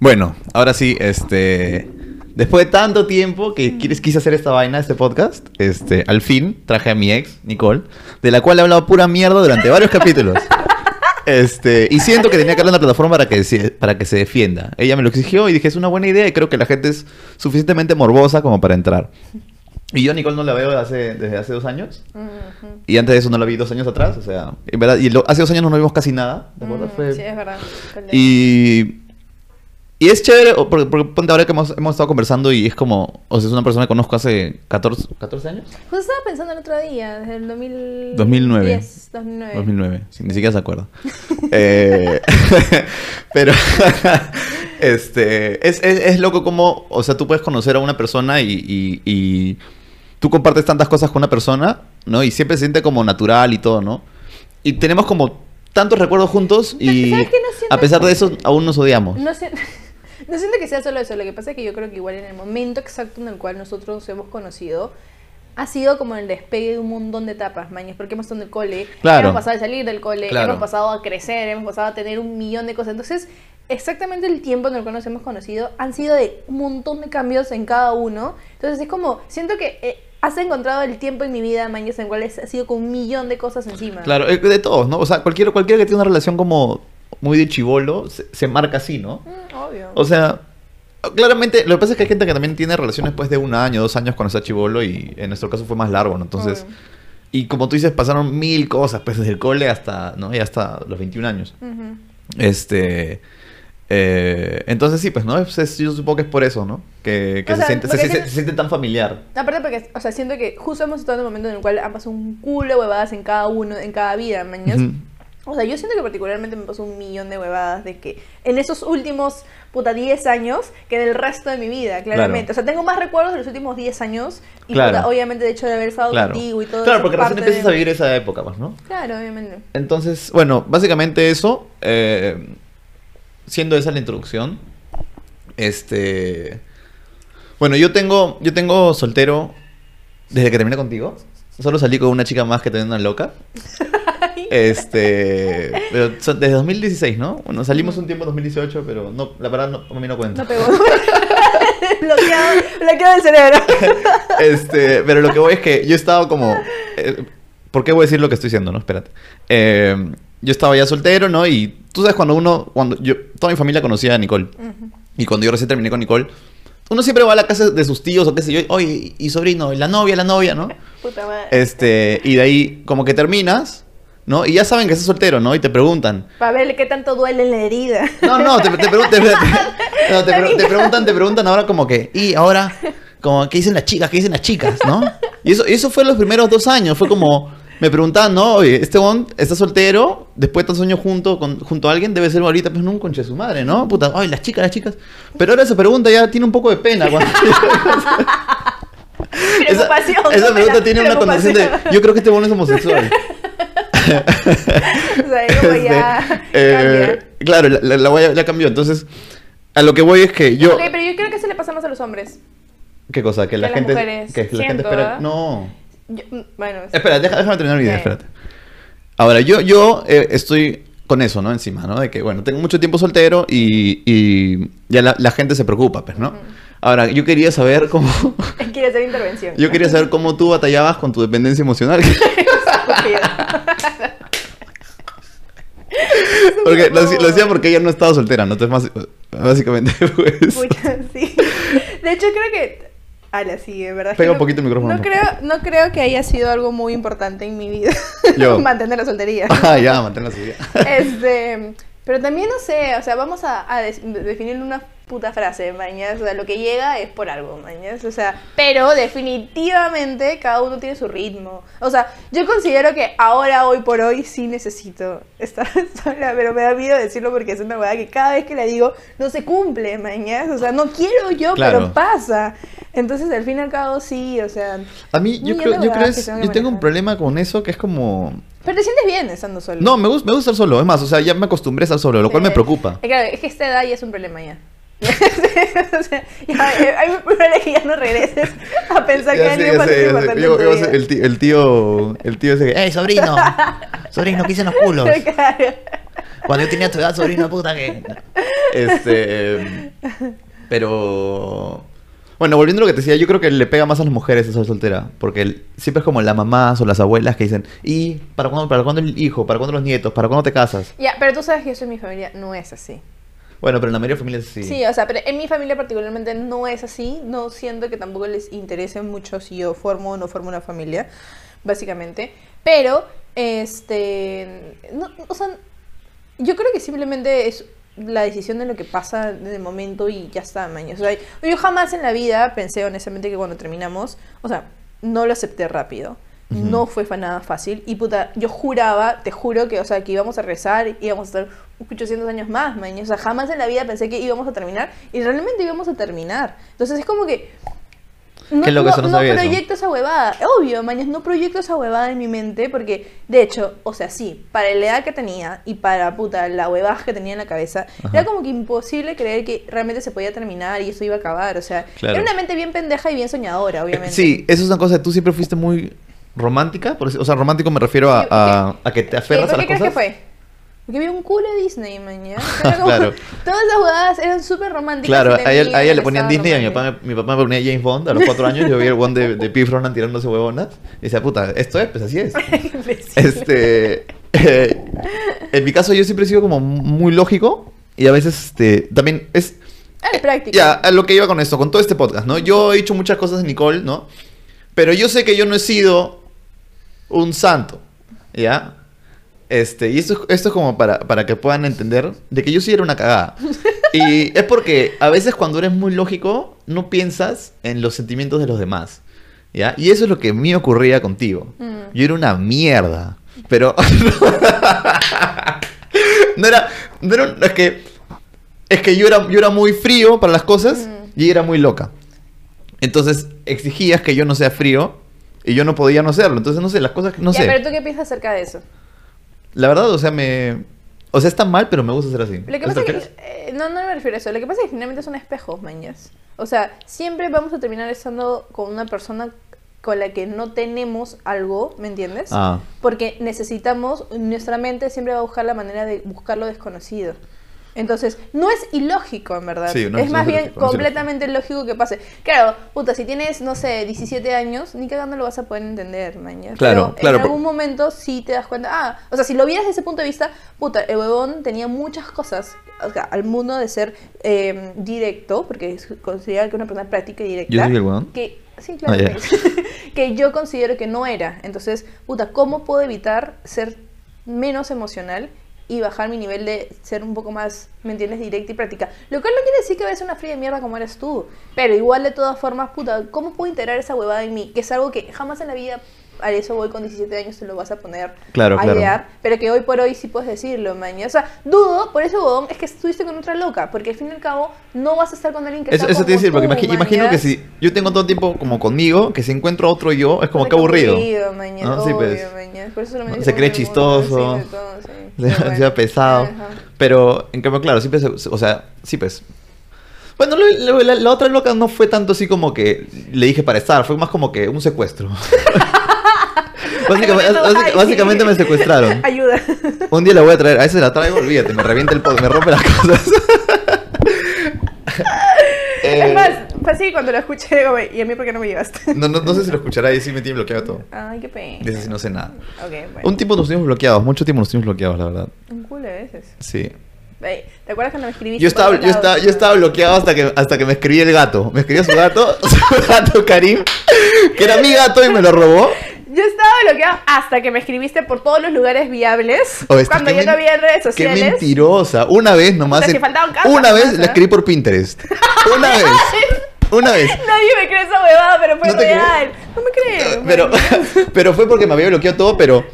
Bueno, ahora sí, este. Después de tanto tiempo que quieres, quise hacer esta vaina, este podcast, este, al fin traje a mi ex, Nicole, de la cual he hablado pura mierda durante varios capítulos. Este, y siento que tenía que darle una plataforma para que, se, para que se defienda. Ella me lo exigió y dije, es una buena idea y creo que la gente es suficientemente morbosa como para entrar. Y yo a Nicole no la veo desde hace, desde hace dos años. Y antes de eso no la vi dos años atrás. O sea, en verdad, y lo- hace dos años no nos vimos casi nada. ¿De acuerdo? Mm, Fue- Sí, es verdad. y, y es chévere, porque, porque ponte ahora que hemos, hemos estado conversando y es como, o sea, es una persona que conozco hace 14, 14 años. Justo estaba pensando el otro día, desde el 2000... 2009. 10, 2009. 2009, sí, ni siquiera se acuerda. Eh, pero este es, es, es loco como, o sea, tú puedes conocer a una persona y, y- y tú compartes tantas cosas con una persona, ¿no? Y siempre se siente como natural y todo, ¿no? Y tenemos como tantos recuerdos juntos y ¿Sabes qué no a pesar de eso aún nos odiamos. No, sé- no siento que sea solo eso, lo que pasa es que yo creo que igual en el momento exacto en el cual nosotros nos hemos conocido, ha sido como el despegue de un montón de etapas, mañas, porque hemos estado en el cole, Claro. hemos pasado a salir del cole, Claro. hemos pasado a crecer, hemos pasado a tener un millón de cosas. Entonces, exactamente el tiempo en el cual nos hemos conocido han sido de un montón de cambios en cada uno. Entonces, es como, siento que eh, has encontrado el tiempo en mi vida, mañas, en el cual ha sido con un millón de cosas encima. Claro, eh, de todos, ¿no? O sea, cualquiera, cualquiera que tiene una relación como muy de chivolo se, se marca así, ¿no? Mm, obvio. O sea, claramente, lo que pasa es que hay gente que también tiene relaciones después de un año, dos años cuando está chivolo y en nuestro caso fue más largo, ¿no? Entonces, Obvio. y como tú dices, pasaron mil cosas, pues desde el cole hasta, ¿no? Y hasta los 21 años. Este... eh, entonces sí, pues, ¿no? Es- yo supongo que es por eso, ¿no? Que, se, sea, siente, se, se- tan familiar. Aparte porque, o sea, siento que justo hemos estado en un momento en el cual han pasado un culo de huevadas en cada uno, en cada vida, mañas. Ujú. O sea, yo siento que particularmente me pasó un millón de huevadas de que en esos últimos, puta, 10 años que del resto de mi vida, claramente. Claro. O sea, tengo más recuerdos de los últimos 10 años y, Claro. puta, obviamente, de hecho, de haber estado Claro, contigo y todo claro porque recién empiezas de- a vivir esa época, pues, ¿no? Claro, obviamente. Entonces, bueno, básicamente eso, eh, siendo esa la introducción, este, bueno, yo tengo, yo tengo soltero desde que terminé contigo. Solo salí con una chica más que tenía una loca. Este, pero son- desde 2016, ¿no? Bueno, salimos un tiempo en 2018, pero no, la verdad no, a mí no cuenta. No pegó. bloqueado, bloqueado el cerebro. Este, pero lo que voy es que yo estaba como. eh, ¿Por qué voy a decir lo que estoy diciendo, no? Espérate. Eh, yo estaba ya soltero, ¿no? Y tú sabes cuando uno. cuando yo Toda mi familia conocía a Nicole. Y cuando yo recién terminé con Nicole, uno siempre va a la casa de sus tíos o qué sé yo. Oye, y sobrino, y la novia, la novia, ¿no? Puta madre. Este, y de ahí, como que terminas, ¿no? Y ya saben que estás soltero, ¿no? Y te preguntan. Para ver qué tanto duele la herida. No, no, te, te, pregun- te- no, te pre- preguntan, te preguntan ahora como que, y ahora, como, ¿qué dicen las chicas? ¿Qué dicen las chicas? ¿No? Y eso, eso fue los primeros dos años, fue como, me preguntaban, ¿no? Oye, este bon está soltero, después de tantos años junto, con, junto a alguien, debe ser ahorita, pues, no un conche de su madre, ¿no? Puta, ay, las chicas, las chicas. Pero ahora esa pregunta ya tiene un poco de pena. cuando- esa, esa pregunta tiene una connotación de, yo creo que este bon es homosexual. Sea, Este, eh, claro, la, la, la voy a- la cambió. Entonces, a lo que voy es que yo. Ok, pero yo creo que eso le pasa más a los hombres. ¿Qué cosa? Que la las gente. mujeres. Que la gente espera. No. Yo- mm, bueno, sí. Espera, deja- déjame terminar mi idea, Ok. espérate. Ahora, yo, yo eh, estoy con eso, ¿no? Encima, ¿no? De que, bueno, tengo mucho tiempo soltero y, y ya la, la gente se preocupa, pues, ¿no? Ujú. Ahora, yo quería saber cómo. quiere hacer intervención. yo quería saber cómo tú batallabas con tu dependencia emocional. Porque lo, lo decía porque ella no estaba soltera, ¿no? Entonces, básicamente, pues. Pucha, sí. De hecho, creo que. Ala, sí, de verdad. Pega un no- poquito el micrófono. No creo, no creo que haya sido algo muy importante en mi vida. Yo. Mantener la soltería. Ah, ya, mantén la subida. Este, pero también no sé, o sea, vamos a, a definir una puta frase, mañas. O sea, lo que llega es por algo, mañas. O sea, pero definitivamente cada uno tiene su ritmo. O sea, yo considero que ahora, hoy por hoy, sí necesito estar sola, pero me da miedo decirlo porque es una verdad que cada vez que la digo no se cumple, mañas. O sea, no quiero yo, Claro. pero pasa. Entonces, al fin y al cabo, sí, o sea. A mí, yo creo, yo creo es- que yo tengo un problema con eso que es como... Pero te sientes bien estando solo. No, me gusta, me gusta estar solo, es más, o sea, ya me acostumbré a estar solo, lo cual me preocupa. eh, Claro, es que esta edad ya es un problema ya. o sea, ya, eh, hay un problema que ya no regreses a pensar que Ya hay sé, algo importante el, tío, el tío, el tío ese que, ¡Ey, sobrino! Sobrino, ¿qué dicen los culos? Claro. Cuando yo tenía tu edad, sobrino, puta que. Este. Pero. Bueno, volviendo a lo que te decía, yo creo que le pega más a las mujeres esa soltera. Porque siempre es como las mamás o las abuelas que dicen, ¿y para cuándo, para cuándo el hijo? ¿Para cuándo los nietos? ¿Para cuándo te casas? Ya, pero tú sabes que eso en mi familia no es así. Bueno, pero en la mayoría de familias sí. Sí. o sea, pero en mi familia particularmente no es así. No siento que tampoco les interese mucho si yo formo o no formo una familia, básicamente. Pero, este. No, o sea, yo creo que simplemente es la decisión de lo que pasa en el momento y ya está, mañana. O sea, yo jamás en la vida pensé honestamente que cuando terminamos, o sea, no lo acepté rápido. No fue nada fácil. Y puta, yo juraba, te juro que, o sea, que íbamos a rezar, íbamos a estar 800 años más, mañana. O sea, jamás en la vida pensé que íbamos a terminar y realmente íbamos a terminar. Entonces es como que no, Qué no, eso no no sabía eso. proyecto esa huevada. Obvio, mañas, no proyecto esa huevada en mi mente porque, de hecho, o sea, sí, para la edad que tenía y para puta la huevada que tenía en la cabeza, Ajá. era como que imposible creer que realmente se podía terminar y eso iba a acabar. O sea, Claro. era una mente bien pendeja y bien soñadora, obviamente. Sí, eso es una cosa. Tú siempre fuiste muy romántica. O sea, romántico me refiero a, a, a que te ¿Qué, aferras ¿Por a qué las crees cosas. que fue? Porque había un culo de Disney, mañana. Claro. Todas esas huevadas eran súper románticas. Claro, a ella, a ella le ponían Disney, a mi papá, me- mi papá me ponía James Bond a los cuatro años, yo vi el one de, de P. Ronan tirándose huevonas, y decía, puta, esto es, pues así es. Este, eh, en mi caso yo siempre he sido como muy lógico, y a veces, este, también es, Era práctico. ya, a lo que iba con esto, con todo este podcast, ¿no? Yo he dicho muchas cosas de Nicole, ¿no? Pero yo sé que yo no he sido un santo, ¿ya? Este, y esto, esto es como para, para que puedan entender de que yo sí era una cagada. Y es porque a veces cuando eres muy lógico, no piensas en los sentimientos de los demás, ¿ya? Y eso es lo que a mí me ocurría contigo. Mm. Yo era una mierda, pero... no era... No era es que... Es que yo era, yo era muy frío para las cosas Mm. y era muy loca. Entonces exigías que yo no sea frío y yo no podía no serlo. Entonces, no sé, las cosas que no Ya, sé. pero tú qué piensas acerca de eso? La verdad, o sea, me... O sea, está mal, pero me gusta ser así. Lo que ¿A eso pasa que, eh, no, no me refiero a eso. Lo que pasa es que finalmente son espejos, mañas. O sea, siempre vamos a terminar estando con una persona con la que no tenemos algo, ¿me entiendes? Ah, Porque necesitamos, nuestra mente siempre va a buscar la manera de buscar lo desconocido. Entonces, no es ilógico, en verdad. Sí, no es es- más no es bien ilógico, no completamente lógico que pase. Claro, puta, si tienes, no sé, 17 años, ni cagando lo vas a poder entender, mañana. Claro, claro, En algún momento sí te das cuenta. Ah, o sea, si lo vieras desde ese punto de vista, puta, el huevón tenía muchas cosas o sea, al mundo de ser eh, directo, porque es considerado que una persona práctica y directa. ¿Yo soy el huevón? Que, sí, claro. Ah, que yo considero que no era. Entonces, puta, ¿cómo puedo evitar ser menos emocional y bajar mi nivel de ser un poco más, ¿me entiendes?, directa y práctica. Lo cual no quiere decir que vayas una fría de mierda como eres tú. Pero igual, de todas formas, puta, ¿cómo puedo integrar esa huevada en mí? Que es algo que jamás en la vida, a eso voy con 17 años, te lo vas a poner Claro, a claro. idear. Pero que hoy por hoy sí puedes decirlo, mañana. O sea, dudo, por eso, es que estuviste con otra loca. Porque al fin y al cabo, no vas a estar con alguien que Eso, sea eso te iba a decir, porque imagi- imagino que mañas. si yo tengo todo el tiempo como conmigo, que si encuentro a otro yo, es como que aburrido. maña, ¿no? Sí, obvio, pues. Por eso solamente Se cree mundo, chistoso, sí, todo, sí. Se bueno. hacía pesado. Ajá. Pero, en cambio, claro, siempre se, o sea, sí, pues. Bueno, lo- la, la otra loca no fue tanto así como que le dije para estar, fue más como que un secuestro. Básicamente, me secuestraron. Ayuda. Un día la voy a traer, a ese la traigo, olvídate, me revienta el pod, me rompe las cosas. Eh, es más, fácil cuando lo escuché, digo, "Güey, ¿y a mí por qué no me llevaste? no, no, no sé si lo escuchará y sí me tiene bloqueado todo. Ay, qué pena. Sí no sé nada. Ok, bueno. Un tiempo nos tuvimos bloqueados, mucho tiempo nos tuvimos bloqueados, la verdad. Un culo de veces. Sí. ¿Te acuerdas cuando me escribiste? Yo estaba, yo estaba, yo estaba bloqueado hasta que, hasta que me escribió el gato. Me escribió su gato, su gato Karim, que era mi gato y me lo robó. Yo estaba bloqueado hasta que me escribiste por todos los lugares viables. Oh, cuando qué ya no había redes Qué sociales. mentirosa. Una vez nomás. Casas una vez la escribí por Pinterest. Una vez. Una vez. Nadie me cree esa huevada, pero fue ¿No real. No me creo. Pero, fue porque me había bloqueado todo, pero,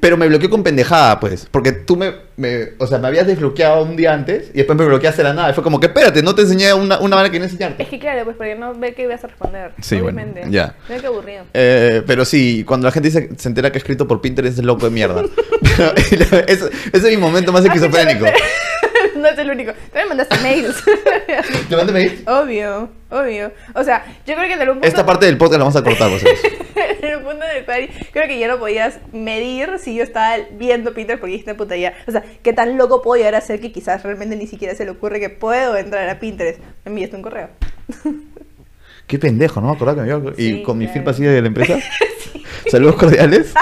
pero me bloqueó con pendejada, pues. Porque tú me, me- o sea, me habías desbloqueado un día antes y después me bloqueaste de la nada. Y fue como que, espérate, no te enseñé una, una manera que no enseñarte. Es que claro, pues porque no ve que ibas a responder. Sí, bueno, obviamente. ya. Mira qué aburrido. Eh, pero sí, cuando la gente dice, se entera que he escrito por Pinterest es loco de mierda. Pero ese es mi momento más esquizofrénico. No es el único. También mandaste mails. ¿Te mandé mail? obvio, obvio. O sea, yo creo que en algún punto, Esta parte del podcast la vamos a cortar, vos sabés. en un punto en el cual creo que ya no podías medir si yo estaba viendo Peter porque dijiste puta ya. O sea, qué tan loco puedo llegar a ser que quizás realmente ni siquiera se le ocurre que puedo entrar a Pinterest. Me enviaste un correo. Qué pendejo, ¿no? me acordaba que me Y Sí, con mi firma así de la empresa. Saludos cordiales.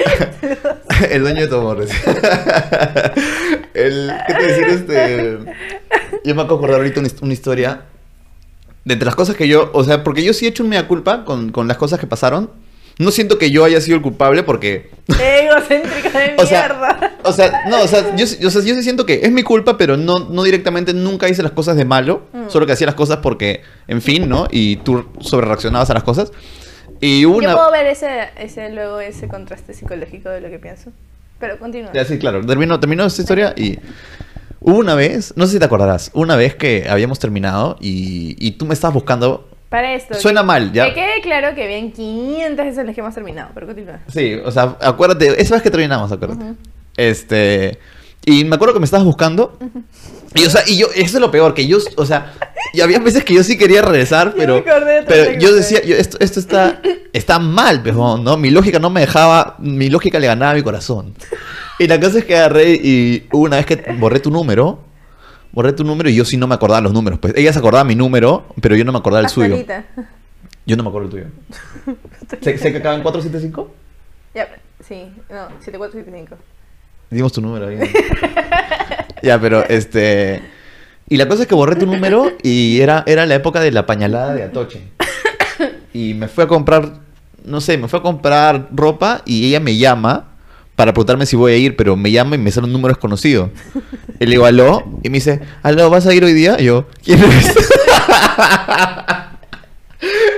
El dueño de Tomorres. El, ¿Qué te decir? Este, yo me acabo de acordar ahorita una, his- una historia. De entre las cosas que yo. O sea, porque yo sí he hecho un mea culpa con, con las cosas que pasaron. No siento que yo haya sido el culpable porque. Egocéntrica de O sea, mierda. o sea, no, o sea, yo, sí- o sea, yo sí siento que es mi culpa, pero no, no directamente nunca hice las cosas de malo. Mm. Solo que hacía las cosas porque, en fin, ¿no? Y tú sobre reaccionabas a las cosas. Y hubo Yo una. puedo ver ese, ese, luego ese contraste psicológico de lo que pienso. Pero continúa. Ya, sí, claro. Terminó, terminó esta historia y hubo una vez, no sé si te acordarás, una vez que habíamos terminado y, y tú me estabas buscando. Para esto. Suena que- mal, ya. Que quede claro que bien 500 veces en las que hemos terminado, pero continúa. Sí, o sea, acuérdate, esa vez que terminamos, acuérdate. Ujú. Este. Y me acuerdo que me estabas buscando. Y, o sea, y yo, eso es lo peor, que yo, o sea, y había veces que yo sí quería regresar, pero, pero yo decía, yo, esto, esto está, está mal, pero, ¿no? Mi lógica no me dejaba, mi lógica le ganaba a mi corazón. Y la cosa es que agarré y una vez que borré tu número, borré tu número y yo sí no me acordaba los números. Pues ella se acordaba mi número, pero yo no me acordaba el Hasta suyo. ahorita. Yo no me acuerdo el tuyo. ¿Sé, sé que acaba en 475? Ya, sí, no, 7475. Dimos tu número ahí. ya, pero este. Y la cosa es que borré tu número y era, era la época de la pañalada de Atoche. Y me fui a comprar, no sé, me fui a comprar ropa y ella me llama para preguntarme si voy a ir, pero me llama y me sale un número desconocido. Y le digo, aló, y me dice, aló, ¿vas a ir hoy día? Y yo, ¿quién eres?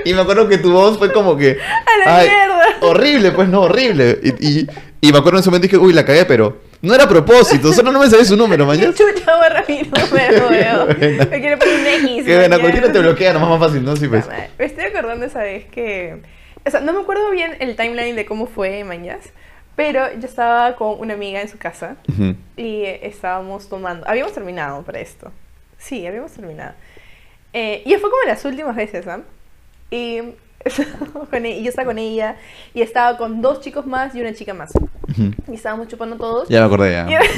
y me acuerdo que tu voz fue como que... ¡A la mierda! Horrible, pues no, horrible. Y, y, y me acuerdo en ese momento dije, uy, la cagué, pero no era a propósito, solo no me sabía su número, ¿Qué mañana. chucha borra mi número, weón? Me quiere poner un X. Qué buena, cualquiera te bloquea, nomás más fácil, ¿no? Sí, pues. Me estoy acordando esa vez que. O sea, no me acuerdo bien el timeline de cómo fue mañas, pero yo estaba con una amiga en su casa Ujú. y eh, estábamos tomando. Habíamos terminado para esto. Sí, habíamos terminado. Eh, y fue como las últimas veces, ¿ah? Y, y yo estaba con ella y estaba con dos chicos más y una chica más. Y estábamos chupando todos. Ya me acordé, ya.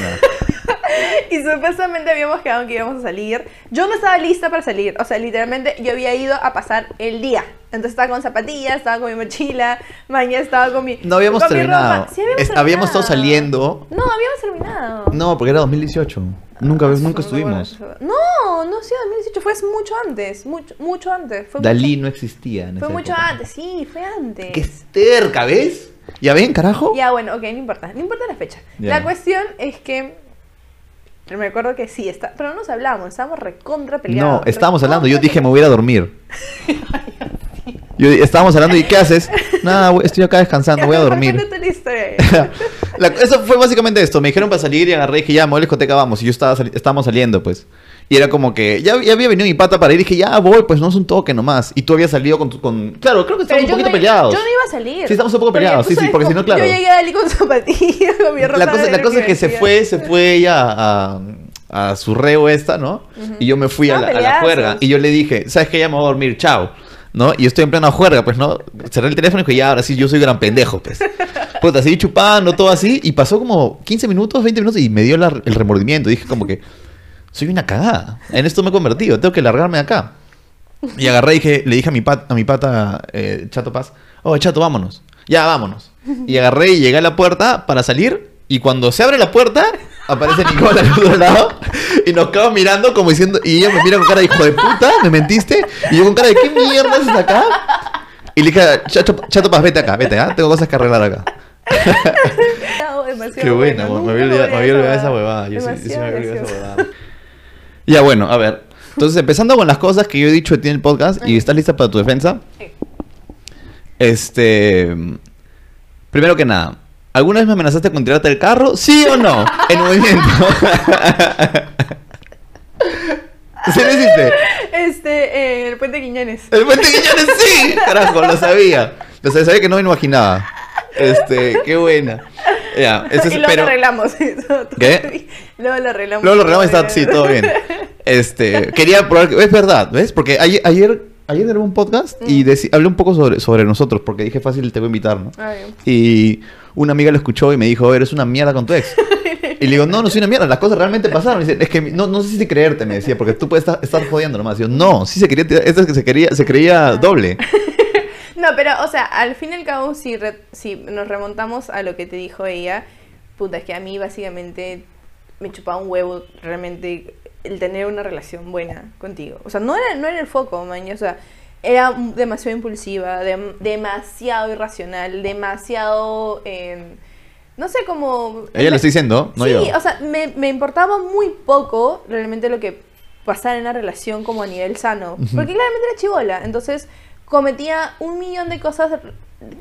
Y supuestamente habíamos quedado que íbamos a salir. Yo no estaba lista para salir. O sea, literalmente yo había ido a pasar el día. Entonces estaba con zapatillas, estaba con mi mochila, mañana estaba con mi. No habíamos con mi terminado. ropa. Sí, habíamos, Es- habíamos estado saliendo. No, habíamos terminado. No, porque era 2018. Nunca, Ah, nunca estuvimos. No, no, sí, 2018 fue mucho antes. Mucho, mucho antes. Fue Dalí mucho, no existía en fue esa mucho época. antes, sí, fue antes. Qué terca, ¿ves? ¿Ya ven, carajo? Ya, bueno, ok, no importa, no importa la fecha. Ya. La cuestión es que me acuerdo que sí, está, pero no nos hablamos, estábamos recontra peleados. No, estábamos hablando. Yo dije, me voy a ir a dormir. Yo, estábamos hablando, ¿y qué haces? Nada, estoy acá descansando, voy a dormir. La- eso fue básicamente esto. Me dijeron para salir y agarré y dije, ya, me voy a la discoteca, vamos. Y yo estaba sali- estábamos saliendo, pues. Y era como que, ya, ya había venido mi pata para ir y dije, ya voy, pues no es un toque nomás. Y tú habías salido con. tu- con... Claro, creo que estábamos un poquito no, peleados. Yo no iba a salir. Sí, estamos un poco peleados, sí, sí, porque si no, claro. Yo llegué a con zapatillas, con mi ropa. La cosa, la cosa es que se fue, se fue ella a, a su reo esta, ¿no? Y yo me fui a la, a la juerga. Y yo le dije, ¿sabes qué? Ya me voy a dormir, chao. ¿No? Y yo estoy en plena juerga, pues, ¿no? Cerré el teléfono y dije, ya, ahora sí, yo soy gran pendejo, pues. Puta, seguí chupando, todo así. Y pasó como 15 minutos, 20 minutos y me dio la- el remordimiento. Dije como que, soy una cagada. En esto me he convertido, tengo que largarme de acá. Y agarré y dije, le dije a mi, pat- a mi pata, eh, Chato Paz, oh, Chato, vámonos. Ya, vámonos. Y agarré y llegué a la puerta para salir. Y cuando se abre la puerta, aparece Nicola al otro lado. Y nos quedamos mirando como diciendo, y ella me mira con cara de hijo de puta, ¿me mentiste? Y yo con cara de, ¿qué mierda haces acá? Y le dije, Chato, Chato Paz, vete acá, vete, ¿ah? Tengo cosas que arreglar acá. Qué buena, bueno. me había olvidado, esa huevada. Yo sí, me había olvidado esa huevada. Ya, bueno, a ver. Entonces, empezando con las cosas que yo he dicho de ti en el podcast, y estás lista para tu defensa. Sí. Este. Primero que nada, ¿alguna vez me amenazaste con tirarte del carro? ¿Sí o no? En movimiento. ¿Sí lo hiciste? Este, eh, el puente Quiñones. El puente Guiñones sí. Carajo, lo sabía. Lo sabía, sabía que no me imaginaba. Este, qué buena. Ya, es- y luego pero- lo arreglamos. ¿Qué? Luego lo arreglamos. Luego lo arreglamos y está, sí, todo bien. Este, quería probar, que- es verdad, ¿ves? Porque ayer, ayer, ayer grabé un podcast y Mm. deci- hablé un poco sobre, sobre nosotros, porque dije fácil, te voy a invitar, ¿no? Ay, Y una amiga lo escuchó y me dijo, eres una mierda con tu ex. Y le digo, no, no soy una mierda, las cosas realmente pasaron. Y dice, es que no, no sé si creerte, me decía, porque tú puedes estar, estar jodiendo nomás. Y yo, no, sí se quería, esto es que se quería, se creía doble. No, pero, o sea, al fin y al cabo, si, re- si nos remontamos a lo que te dijo ella, puta, es que a mí básicamente me chupaba un huevo realmente el tener una relación buena contigo. O sea, no era, no era el foco, maña, o sea, era demasiado impulsiva, dem- demasiado irracional, demasiado... eh, no sé cómo... Ella lo está diciendo, no sí, yo. o sea, me, me importaba muy poco realmente lo que pasara en la relación como a nivel sano. Porque claramente era chivola. Entonces cometía un millón de cosas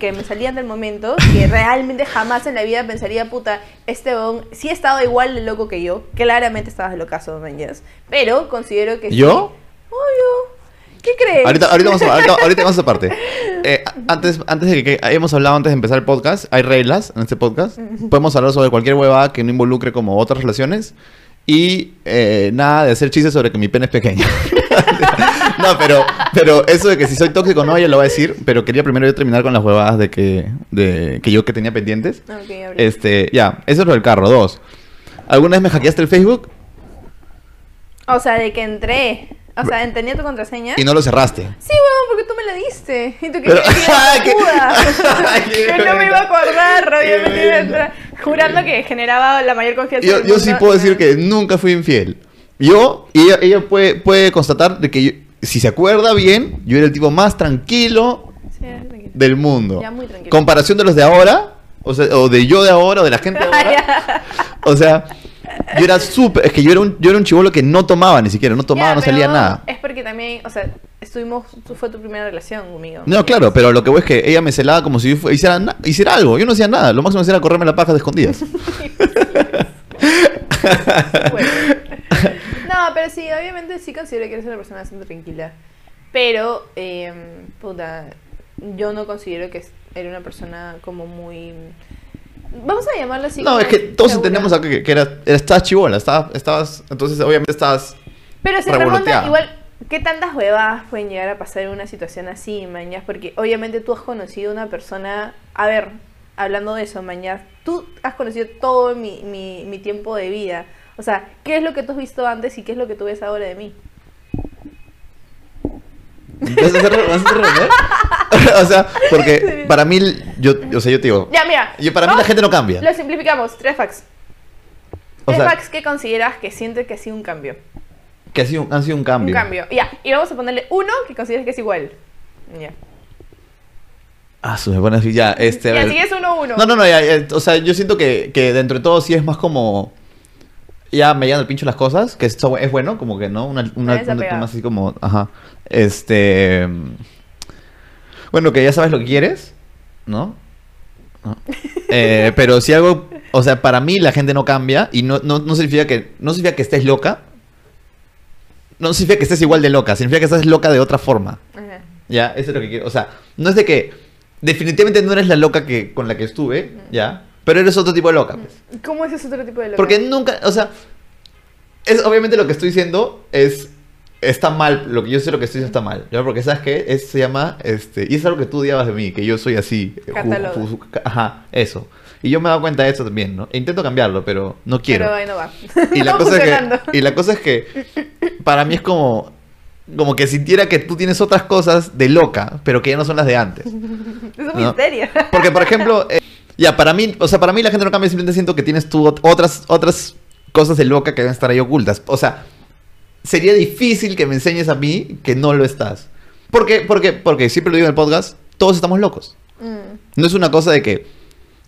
que me salían del momento que realmente jamás en la vida pensaría, puta, este bon sí estaba igual de loco que yo. Claramente estabas de locazo, mañas. Pero considero que sí. ¿Yo? Obvio. ¿Qué crees? Ahorita, ahorita, vamos a, ahorita, ahorita vamos a parte. Eh, antes, antes de que, que hemos hablado antes de empezar el podcast, hay reglas en este podcast. Podemos hablar sobre cualquier huevada que no involucre como otras relaciones. Y eh, nada de hacer chistes sobre que mi pene es pequeño. no, pero, pero eso de que si soy tóxico no, ella lo va a decir. Pero quería primero yo terminar con las huevadas de que, de que yo que tenía pendientes. Ok, habla. Este, ya, eso es lo del carro. Dos. ¿Alguna vez me hackeaste el Facebook O sea, de que entré. O sea, tenía tu contraseña. y no lo cerraste? Sí, huevón, porque tú me la diste. Y tú querías que yo no me iba a acordar, obviamente. Jurando que generaba la mayor confianza Yo, del yo mundo. sí puedo decir que nunca fui infiel. Yo, y ella, ella puede, puede constatar de que yo- si se acuerda bien, yo era el tipo más tranquilo Sí, tranquilo. del mundo. Ya, muy tranquilo. Comparación de los de ahora, o, sea, o de yo de ahora, o de la gente de ahora. O sea, yo era súper, es que yo era un, yo era un chivolo que no tomaba ni siquiera, no tomaba, Ya, no salía nada. Es porque también, o sea, estuvimos, tú fue tu primera relación conmigo. No, claro, pero lo que voy es que ella me celaba como si yo fu- hiciera, na- hiciera algo. Yo no hacía nada. Lo máximo que hacía era correrme la paja de escondidas. Bueno. No, pero sí, obviamente sí considero que eres una persona bastante tranquila. Pero, eh, puta, yo no considero que era una persona como muy... Vamos a llamarla así. No, es que todos segura. entendemos acá que, que era, estabas chivola, estabas, estabas, entonces obviamente estabas... Pero se remonta igual, ¿qué tantas huevadas pueden llegar a pasar en una situación así, mañas? Porque obviamente tú has conocido una persona, a ver, hablando de eso, mañas, tú has conocido todo mi, mi, mi tiempo de vida. O sea, ¿qué es lo que tú has visto antes y qué es lo que tú ves ahora de mí? ¿Vas a hacer, vas a hacer responder? o sea, porque para mí, yo, o sea, yo te digo, Ya, mira. yo, para mí la gente no cambia. Lo simplificamos, tres facts. O Tres sea, facts que consideras que sientes que ha sido un cambio. que ha sido, han sido un cambio. Un cambio. Ya, y vamos a ponerle uno que consideras que es igual. Ya. Ah, su, me pone así, ya, este, y así es uno uno. No, no, no, ya, ya, o sea, yo siento que, que dentro de todo sí es más como... Ya me llegan el pincho las cosas, que eso es bueno, como que, ¿no? Una, una, Nadie se un apega. tema así como, ajá. Este... Bueno, que ya sabes lo que quieres, ¿no? ¿No? Eh, pero si algo, o sea, para mí la gente no cambia y no, no, no significa que no significa que estés loca. No significa que estés igual de loca, significa que estás loca de otra forma. Ajá. Ya, eso es lo que quiero. O sea, no es de que definitivamente no eres la loca que con la que estuve, ya, pero eres otro tipo de loca, pues. ¿Cómo es ese otro tipo de loca? Porque nunca, o sea, es obviamente lo que estoy diciendo es está mal, lo que yo sé lo que estoy diciendo está mal, ¿ya? Porque sabes qué, es, se llama este y es algo que tú odiabas de mí, que yo soy así, ju- ajá, eso. Y yo me he dado cuenta de eso también, ¿no? E intento cambiarlo, pero no quiero. Pero ahí no va. Y la, cosa es que, y la cosa es que para mí es como, como que sintiera que tú tienes otras cosas de loca, pero que ya no son las de antes. Es un No. misterio. Porque, por ejemplo, eh, ya, para mí, o sea, para mí la gente no cambia, simplemente siento que tienes tú ot- otras, otras cosas de loca que deben estar ahí ocultas. O sea, sería difícil que me enseñes a mí que no lo estás. ¿Por qué? Porque, porque siempre lo digo en el podcast, todos estamos locos. Mm. No es una cosa de que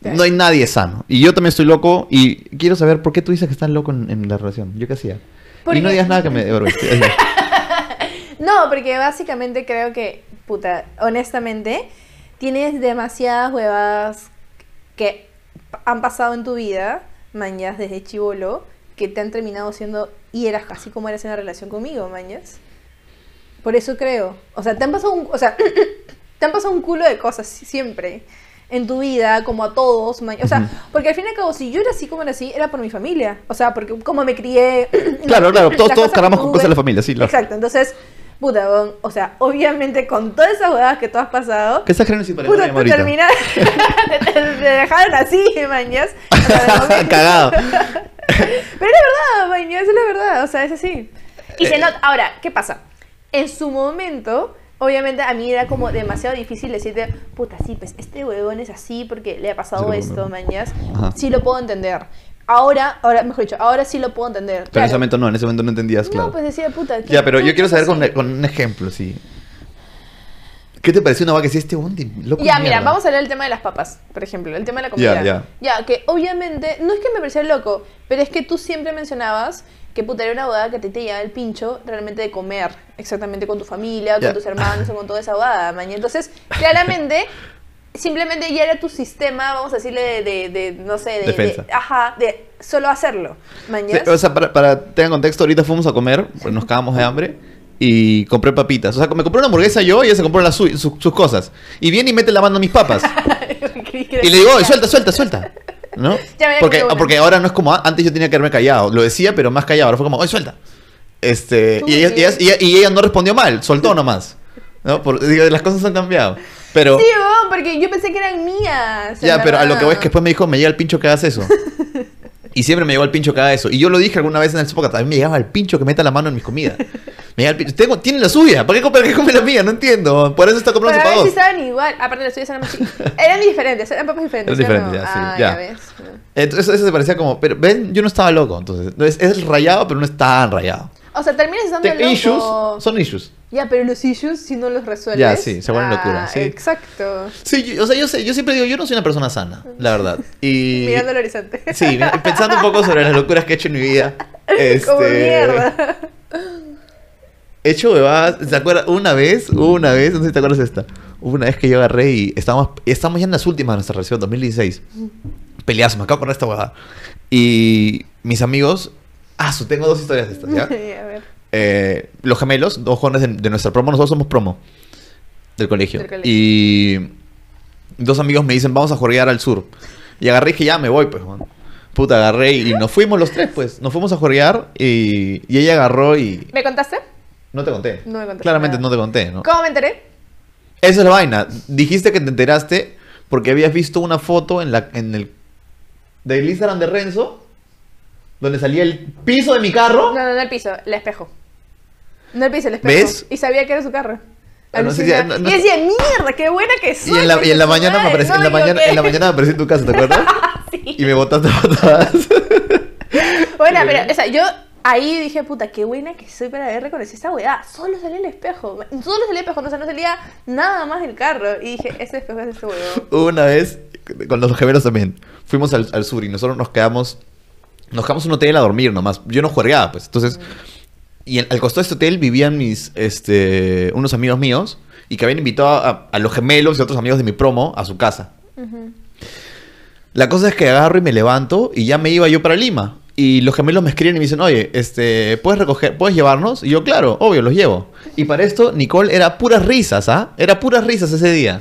no hay nadie sano. Y yo también estoy loco y quiero saber por qué tú dices que estás loco en, en la relación. ¿Yo qué hacía? Porque- Y no digas nada que me... No, porque básicamente creo que, puta, honestamente, tienes demasiadas huevadas que han pasado en tu vida, mañas desde chivolo, que te han terminado siendo y eras así como eras en la relación conmigo, mañas. Por eso creo. O sea, te han pasado un, o sea, te han pasado un culo de cosas siempre. en tu vida, como a todos. ma- O sea, porque al fin y al cabo, si yo era así como era así, era por mi familia. O sea, porque como me crié. Claro, claro, todos, todos cargamos con cosas de la familia, sí. Lo... Exacto, entonces, puta, weón, o sea, obviamente con todas esas huevadas que tú has pasado, ¿Qué estás creando sin parar puta, te terminaron, te, dejaron así, mañas. Cagado. Pero es la verdad, mañas, es la verdad, o sea, es así. Y se Eh. nota, ahora, ¿qué pasa? En su momento, obviamente a mí era como demasiado difícil decirte, puta, sí, pues este huevón es así porque le ha pasado Sí, esto, mañas. Sí lo puedo entender. Ahora, ahora, mejor dicho, ahora sí lo puedo entender. Pero en ese momento no, en ese momento no entendías, claro. No, pues decía, puta. ¿qué- Ya, pero yo quiero saber con, con un ejemplo, sí. ¿Qué te pareció una vaca que si este bondi loco? Ya, mira, vamos a hablar del tema de las papas, por ejemplo, el tema de la comida. Ya, Ya, que obviamente, no es que me parecía loco, pero es que tú siempre mencionabas que puta era una boda que te llevaba el pincho realmente de comer, exactamente con tu familia, con Ya. tus hermanos o con toda esa boda, mañana. Entonces, claramente, simplemente ya era tu sistema, vamos a decirle, de, de, de, no sé, de, de- Defensa. ajá, de solo hacerlo, Sí, mañana. o sea, para, para tener contexto, ahorita fuimos a comer, pues nos cagamos de hambre y compré papitas. O sea, me compré una hamburguesa yo y ella se compró las su- su- sus cosas. Y viene y mete la mano a mis papas. Y le digo, "Oye, suelta, suelta, suelta. ¿No? Porque, porque ahora no es como antes yo tenía que haberme callado. Lo decía, pero más callado. Ahora fue como, oye, suelta. Este, y, ella, y, decías. ella, y ella no respondió mal, soltó nomás. ¿No? Por- digo, las cosas han cambiado. Pero, Sí, weón, porque yo pensé que eran mías. ya, pero a lo que voy es verdad. que después me dijo, me llega el pincho que hagas eso. Y siempre me llegó el pincho que haga eso. Y yo lo dije alguna vez en el podcast, a mí me llegaba el pincho que meta la mano en mis comidas. Me llega el pincho. Tengo, tiene la suya, ¿para qué, para qué come la mía? No entiendo. Por eso está comprando Pero a ver si estaban igual. Aparte, las tuyas eran más. Eran diferentes, eran papas diferentes. Eran ¿sí o no? diferentes, ya, sí, Ah, ya. ya ves. Entonces eso se parecía como, pero ven, yo no estaba loco, entonces. Es, es rayado, pero no es tan rayado. O sea, terminas estando Te- loco. issues son issues. Ya, pero los issues, si no los resuelves. Ya, sí, se vuelven ah, locura, sí. Exacto. Sí, yo- o sea, yo sé, yo siempre digo, yo no soy una persona sana, la verdad. Y Mirando al horizonte. sí, pensando un poco sobre las locuras que he hecho en mi vida. Este, Como mierda. He hecho bebadas, ¿se acuerdan? Una vez, una vez, no sé si te acuerdas de esta. Una vez que yo agarré y estábamos, estamos ya en las últimas de nuestra relación, 2016. Peleazo, me acabo con esta huevada. Y mis amigos, ah, su, tengo dos historias de estas, ¿ya? a ver. eh, los gemelos, dos jóvenes de, de nuestra promo, nosotros somos promo del colegio. Del colegio. Y dos amigos me dicen, vamos a jorgear al sur. Y agarré y dije, ya me voy, pues, man. Puta, agarré y nos fuimos los tres, pues. Nos fuimos a jorgear y, y ella agarró y... ¿Me contaste? No te conté. No me contaste Claramente nada. no te conté, ¿no? ¿Cómo me enteré? Esa es la vaina. Dijiste que te enteraste porque habías visto una foto en la en el del Instagram de Renzo donde salía el piso de mi carro. No, no, no el piso, el espejo. No el piso, el espejo. ¿Ves? Y sabía que era su carro. Ah, no sé Alucina. si- no- y decía, mierda, qué buena que soy. Y en la, y en la mañana me apareció, en la mañana, en la mañana me apareció en tu casa, ¿te acuerdas? Sí. Y me botaste patadas. Bueno, pero, o sea, yo ahí dije, puta, qué buena que soy para haber reconocido esta weá. Solo salía el espejo. Solo salía el espejo, no, o sea, no salía nada más del carro. Y dije, ese espejo es este huevón. Una vez, con los gemelos también, fuimos al, al sur y nosotros nos quedamos, nos quedamos en un hotel a dormir nomás. Yo no juergaba, pues. Entonces, y en- al costado de este hotel vivían mis, este, unos amigos míos y que habían invitado a, a los gemelos y otros amigos de mi promo a su casa. La cosa es que agarro y me levanto y ya me iba yo para Lima. Y los gemelos me escriben y me dicen, oye, este, ¿puedes recoger, puedes llevarnos? Y yo, claro, obvio, los llevo. Y para esto, Nicole era puras risas, ¿ah? Era puras risas ese día.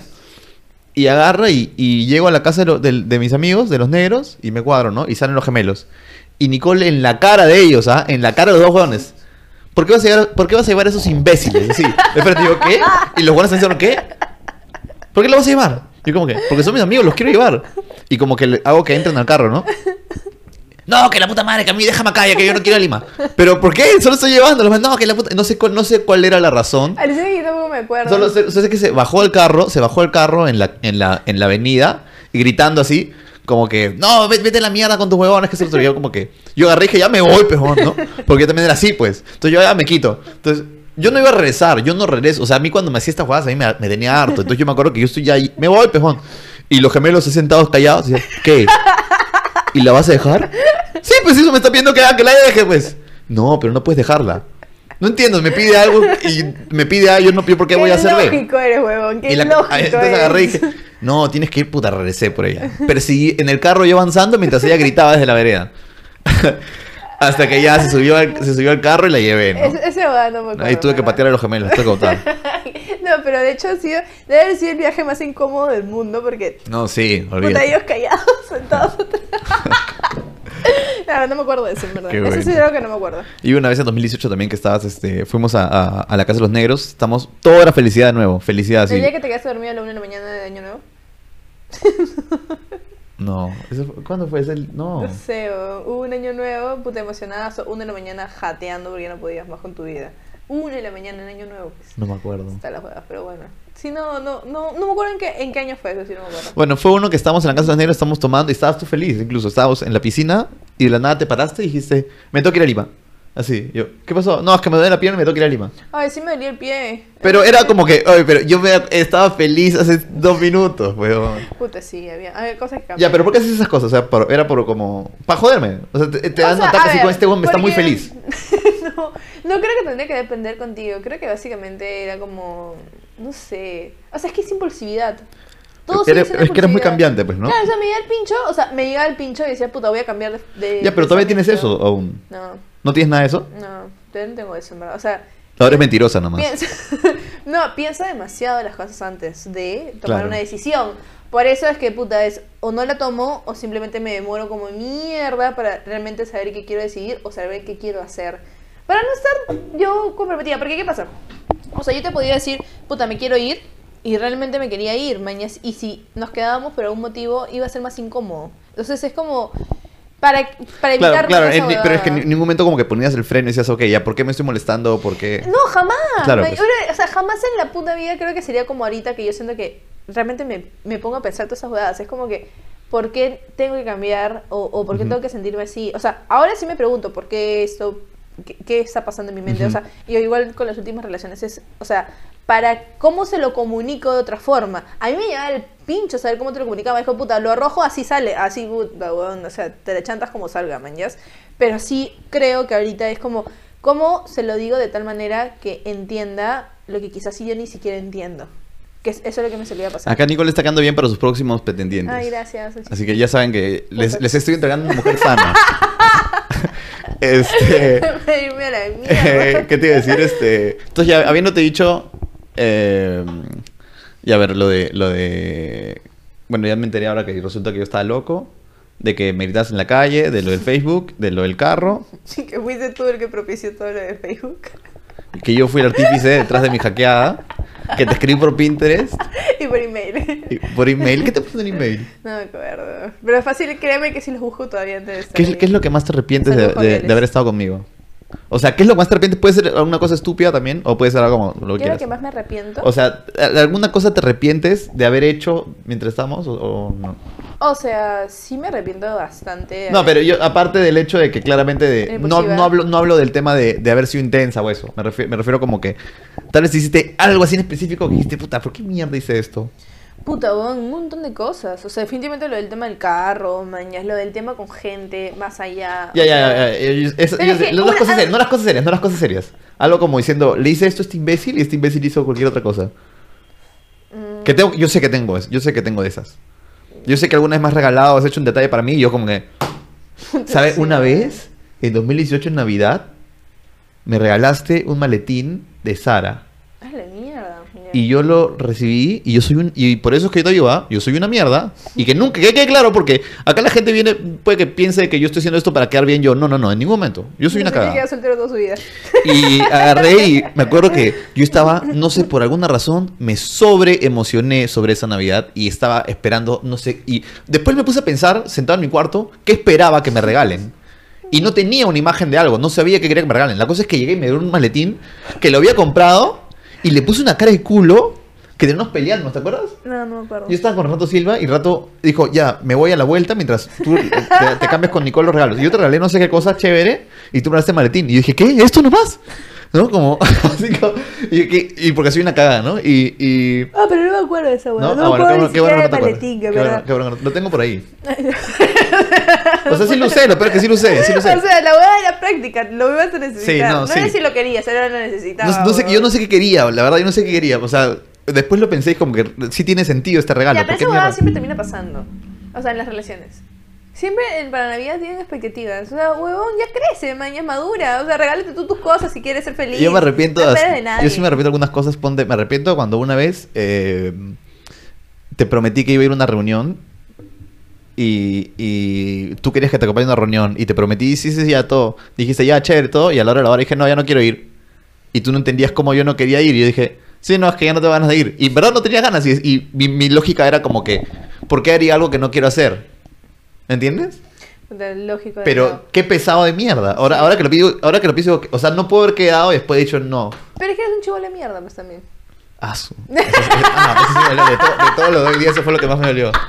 Y agarra y, y llego a la casa de, lo- del- de mis amigos, de los negros, y me cuadro, ¿no? Y salen los gemelos. Y Nicole en la cara de ellos, ¿ah? En la cara de los dos jóvenes. ¿Por qué vas a llevar, por qué vas a llevar a esos imbéciles? Así. De frente digo, ¿qué? Y los jóvenes dicen, ¿qué? ¿Por qué lo vas a llevar? Yo como que, porque son mis amigos, los quiero llevar. Y como que hago que entren al carro, ¿no? No, que la puta madre, que a mí déjame acá, ya que yo no quiero a Lima. ¿Pero por qué? Solo estoy llevándolos. No, que la puta... No sé, cuál, no sé cuál era la razón. Que yo tampoco me acuerdo. Solo sé, solo sé que se bajó el carro, se bajó el carro en la, en la, en la avenida y gritando así, como que, no, ve- vete a la mierda con tus huevones, que se lo yo como que, yo agarré y dije, ya me voy, pejón, ¿no? Porque yo también era así, pues. Entonces yo ya me quito. Entonces, yo no iba a regresar, yo no regreso. O sea, a mí cuando me hacía estas jugadas, a mí me, me tenía harto. Entonces yo me acuerdo que yo estoy ya ahí, me voy, pejón. Y los gemelos se sentados callados, y ¿qué? ¿Y la vas a dejar? Sí, pues eso me está pidiendo que, que la deje, pues. No, pero no puedes dejarla. No entiendo, me pide algo y me pide algo, yo no pido por qué, voy a hacerle. lógico eres, huevón. Qué Y la- lógico entonces eres. agarré y dije, no, tienes que ir, puta, regresé por ella. Perseguí en el carro yo avanzando mientras ella gritaba desde la vereda. Hasta que ya se subió al, se subió al carro y la llevé, ¿no? Ese, ese huevón no me acuerdo. Ahí tuve que patear a los gemelos, que botar. no, pero de hecho ha sido, debe haber sido el viaje más incómodo del mundo porque No, sí, olvídate. ellos callados sentados atrás. No, no me acuerdo de eso, en verdad. Eso sí es algo que no me acuerdo. Y una vez en 2018 también que estabas, este, fuimos a, a- a la casa de los negros, estamos, toda la felicidad de nuevo, felicidad así. El día que te quedaste dormido a la una de la mañana de Año Nuevo. No, ¿eso fue- ¿cuándo fue ese? No. No sé, hubo un año nuevo, puta emocionada, so- una de la mañana jateando porque ya no podías más con tu vida. Una de la mañana en año nuevo. Pues. No me acuerdo. Está las huevas, pero bueno. Sí, no, no, no, no me acuerdo en qué, en qué año fue eso, sí no me acuerdo. Bueno, fue uno que estábamos en la casa de los negros, estamos tomando y estabas tú feliz, incluso estábamos en la piscina y de la nada te paraste y dijiste, me tengo que ir a Lima. Así, yo, ¿qué pasó? No, es que me duele la pierna y me que ir a Lima. Ay, sí me dolía el pie. Pero era como que, oye, pero yo me, estaba feliz hace dos minutos, weón. Puta, sí, había, había cosas que cambiaban. Ya, pero ¿por qué haces esas cosas? O sea, por- era por como, para joderme. O sea, te, te O dan sea, ataque a así ver, con este weón, me está muy porque- feliz. no, no creo que tendría que depender contigo. Creo que básicamente era como. No sé. O sea, es que es impulsividad. Todo sigue Eres- siendo es que eres muy impulsividad. cambiante, pues, ¿no? Claro, o sea, me llegaba el pincho, o sea, me llegaba el pincho y decía, puta, voy a cambiar de. de Ya, pero todavía tienes pensamiento. eso aún. No, ¿No tienes nada de eso? no, todavía no tengo eso, en verdad. O sea, Ahora es mentirosa nomás. piensa. no, piensa demasiado las cosas antes de tomar Claro. una decisión. Por eso es que, puta, es o no la tomo o simplemente me demoro como mierda para realmente saber qué quiero decidir o saber qué quiero hacer. Para no estar yo comprometida. Porque, ¿qué pasa? O sea, yo te podía decir, puta, me quiero ir y realmente me quería ir, mañas. Y si nos quedábamos por algún motivo, iba a ser más incómodo. Entonces es como. Para, para evitar Claro, claro, en- pero es que en ningún momento como que ponías el freno y decías, ok, ya, ¿por qué me estoy molestando? ¿Por qué? No, jamás. Claro, pues. O sea, jamás en la puta vida creo que sería como ahorita que yo siento que realmente me, me pongo a pensar todas esas jugadas. Es como que, ¿por qué tengo que cambiar? O, o ¿por qué tengo que sentirme así? O sea, ahora sí me pregunto, ¿por qué esto? ¿Qué, qué está pasando en mi mente? O sea, yo igual con las últimas relaciones es, o sea, para cómo se lo comunico de otra forma. A mí me llevaba el pincho saber cómo te lo comunicaba. Me dijo, puta, lo rojo así sale, así, puta, weón. O sea, te le chantas como salga, mañas. Pero sí creo que ahorita es como, ¿cómo se lo digo de tal manera que entienda lo que quizás sí yo ni siquiera entiendo? Que es- eso es lo que me solía pasar. Acá Nicole está quedando bien para sus próximos pretendientes. Ay, gracias. Así que ya saben que les, les estoy entregando una mujer sana. este. La eh. ¿Qué te iba a decir? Este. Entonces, ya habiéndote dicho. Eh, ya a ver, lo de. Lo de. Bueno, ya me enteré ahora que resulta que yo estaba loco. De que me gritas en la calle, de lo del Facebook, de lo del carro. Sí, que fuiste tú el que propició todo lo de Facebook. Que yo fui el artífice detrás de mi hackeada. Que te escribí por Pinterest. y por email. y por email. ¿Qué te puso en email? No me acuerdo. Pero es fácil, créeme que si los busco todavía antes de ¿Qué es, qué es lo que más te arrepientes de, de- de haber estado conmigo? O sea, ¿qué es lo que más te arrepientes? Puede ser alguna cosa estúpida también, o puede ser algo como lo ¿Qué es lo que más me arrepiento? O sea, ¿a- ¿alguna cosa te arrepientes de haber hecho mientras estamos o, o no? O sea, sí me arrepiento bastante. No, pero yo, aparte del hecho de que claramente de, no, no, hablo, no hablo del tema de, de haber sido intensa o eso. Me refiero, me refiero como que tal vez hiciste algo así en específico que dijiste, puta, ¿por qué mierda hice esto? Puta, weón, un montón de cosas. O sea, definitivamente lo del tema del carro, mañas, lo del tema con gente, más allá. Ya, ya, ya. no, las cosas serias, no las cosas serias, no las cosas serias. Algo como diciendo, le hice esto a este imbécil y este imbécil hizo cualquier otra cosa. mm, Que tengo, yo sé que tengo eso, yo sé que tengo de esas. Yo sé que alguna vez me has regalado, has hecho un detalle para mí y yo como que... ¿Sabes? Una vez, en 2018 en Navidad, me regalaste un maletín de Sara. La mierda. Y yo lo recibí y yo soy un... Y por eso es que te digo, ah, yo soy una mierda. Y que nunca, que quede claro, porque acá la gente viene, puede que piense que yo estoy haciendo esto para quedar bien yo. No, no, no, en ningún momento. Yo soy una cagada. soltero toda su vida. Y agarré y me acuerdo que yo estaba, no sé, por alguna razón, me sobre emocioné sobre esa Navidad y estaba esperando, no sé, y después me puse a pensar, sentado en mi cuarto, qué esperaba que me regalen. Y no tenía una imagen de algo, no sabía qué quería que me regalen. La cosa es que llegué y me dieron un maletín que lo había comprado y le puse una cara de culo que teníamos peleando, ¿te acuerdas? No, no me acuerdo. Yo estaba con Renato Silva y Renato dijo, ya, me voy a la vuelta mientras tú te, te cambias con Nicole los regalos. Y yo te regalé no sé qué cosa chévere y tú me regalaste maletín. Y yo dije, ¿qué? ¿Esto nomás? ¿No? Como, así como, y, que- y porque soy una cagada, ¿no? Y, y Ah, pero no me acuerdo de esa ¿no? weá. Ah, No, me acuerdo qué bueno, no no- Lo tengo por ahí. O sea, sí lo usé, lo peor es que sí lo usé, sí lo usé. O sea, la weá era práctica, lo ibas a necesitar. Sí, no, no sí. es si lo querías, ahora lo necesitaba. No, no sé, weón. yo no sé qué quería, la verdad, yo no sé qué quería. O sea, después lo pensé y como que sí tiene sentido este regalo. Ya, pero ¿por qué esa siempre termina pasando. O sea, en las relaciones. Siempre en- para Navidad tienen expectativas. O sea, huevón, ya crece, man, ya es madura. O sea, regálate tú tus cosas si quieres ser feliz. Yo me arrepiento, No de- nadie. yo sí me arrepiento de algunas cosas, ponte, me arrepiento cuando una vez eh, te prometí que iba a ir a una reunión y, y tú querías que te acompañe a una reunión y te prometí, sí, sí, sí, ya todo. Dijiste, ya, chévere, todo, y a la hora de la hora dije, no, ya no quiero ir. Y tú no entendías cómo yo no quería ir, y yo dije, sí, no, es que ya no te ganas de ir. Y en verdad no tenía ganas, y, y mi, mi lógica era como que, ¿por qué haría algo que no quiero hacer? ¿Entiendes? Lógico. de Pero no. qué pesado de mierda. Ahora, ahora que lo pido, ahora que lo pienso, o sea, no puedo haber quedado y después he dicho no. Pero es que eres un chivo de mierda, pues también. Ah, eso- eso- ah, eso sí me dolió. De, to- de todo lo de hoy día, eso fue lo que más me dolió.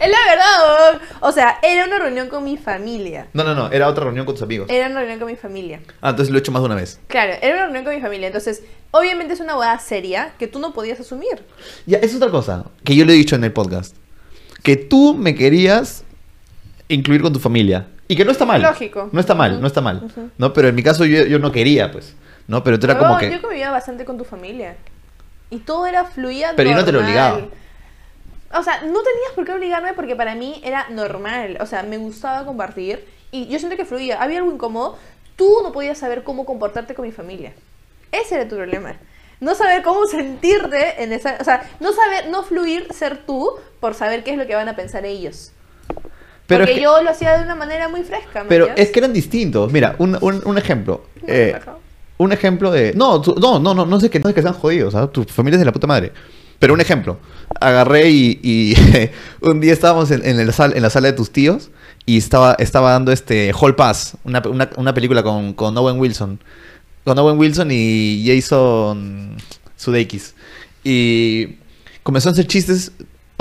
Es la verdad. O sea, era una reunión con mi familia. No, no, no, era otra reunión con tus amigos. Era una reunión con mi familia. Ah, entonces lo he hecho más de una vez. Claro, era una reunión con mi familia. Entonces, obviamente es una boda seria que tú no podías asumir. Ya, es otra cosa que yo le he dicho en el podcast. Que tú me querías incluir con tu familia. Y que no está mal. Lógico. No está mal, no está mal. ¿No? Pero en mi caso yo, yo no quería, pues. ¿No? Pero tú era como que... Yo convivía bastante con tu familia. Y todo era fluida Pero yo no te lo normal. obligaba. O sea, no tenías por qué obligarme porque para mí era normal. O sea, me gustaba compartir. Y yo siento que fluía. Había algo incómodo. Tú no podías saber cómo comportarte con mi familia. Ese era tu problema. No saber cómo sentirte en esa... O sea, no saber, no fluir ser tú por saber qué es lo que van a pensar ellos. Pero porque es que- yo lo hacía de una manera muy fresca. ¿me Pero es que eran distintos. Mira, un, un, un ejemplo. No, Eh, un ejemplo de. No, no, no, no, no sé que no es que sean jodidos, ¿sabes? Tu familia es de la puta madre. Pero un ejemplo. Agarré y, y un día estábamos en, en el sal- en la sala de tus tíos y estaba, estaba dando este Hall Pass, una, una, una película con, con Owen Wilson. Con Owen Wilson y Jason Sudeikis. Y comenzó a hacer chistes.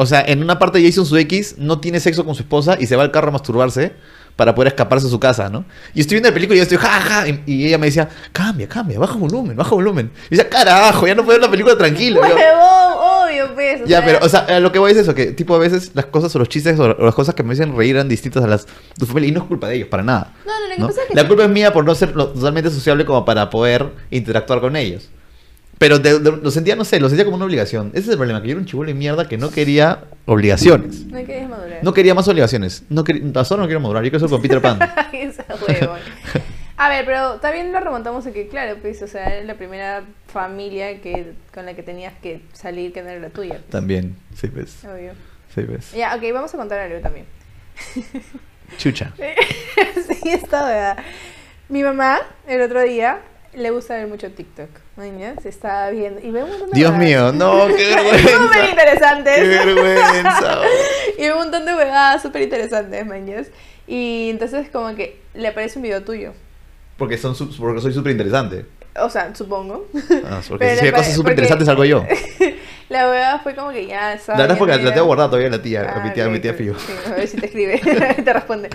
O sea, en una parte Jason Sudeikis no tiene sexo con su esposa y se va al carro a masturbarse para poder escaparse de su casa, ¿no? Y estoy viendo la película y yo estoy, ja, ja, y, y ella me decía, cambia, cambia, baja volumen, baja volumen. Y yo decía, carajo, ya no puedo ver la película tranquilo. Yo, Huevón, obvio, pues. o ya, sea, pero, o sea, a lo que voy es eso, que tipo a veces las cosas o los chistes o, las cosas que me hacen reír eran distintas a las de tu familia y no es culpa de ellos, para nada. No, no, lo que ¿no? pasa es que... La culpa es mía por no ser lo totalmente sociable como para poder interactuar con ellos. Pero de- de- lo sentía, no sé, lo sentía como una obligación. Ese es el problema, que yo era un chibolo de mierda que no quería obligaciones. No hay que desmadurar. No quería más obligaciones. No ahora no quiero madurar, yo quiero ser con Peter Pan. Esa huevón. A ver, pero también lo remontamos a que, claro, pues, o sea, era la primera familia que con la que tenías que salir que no era la tuya. pues, También, sí ves, Obvio. sí ves. Ya, ok, vamos a contar algo también. Chucha. sí, esta verdad. Mi mamá, el otro día, le gusta ver mucho TikTok. Se estaba viendo y ve un montón de Dios huevadas. mío, no, qué Súper vergüenza. interesantes. Qué vergüenza. y ve un montón de huevadas súper interesantes, mañas. Y entonces como que le aparece un video tuyo. Porque, son, porque soy súper interesante. O sea, supongo. Ah, porque Pero si hay cosas súper interesantes salgo yo. La huevada fue como que ya La verdad es porque viendo la tengo guardada todavía la tía, a mi tía, a Ah, mi tía. Fío. Sí, a ver si te escribe, te responde.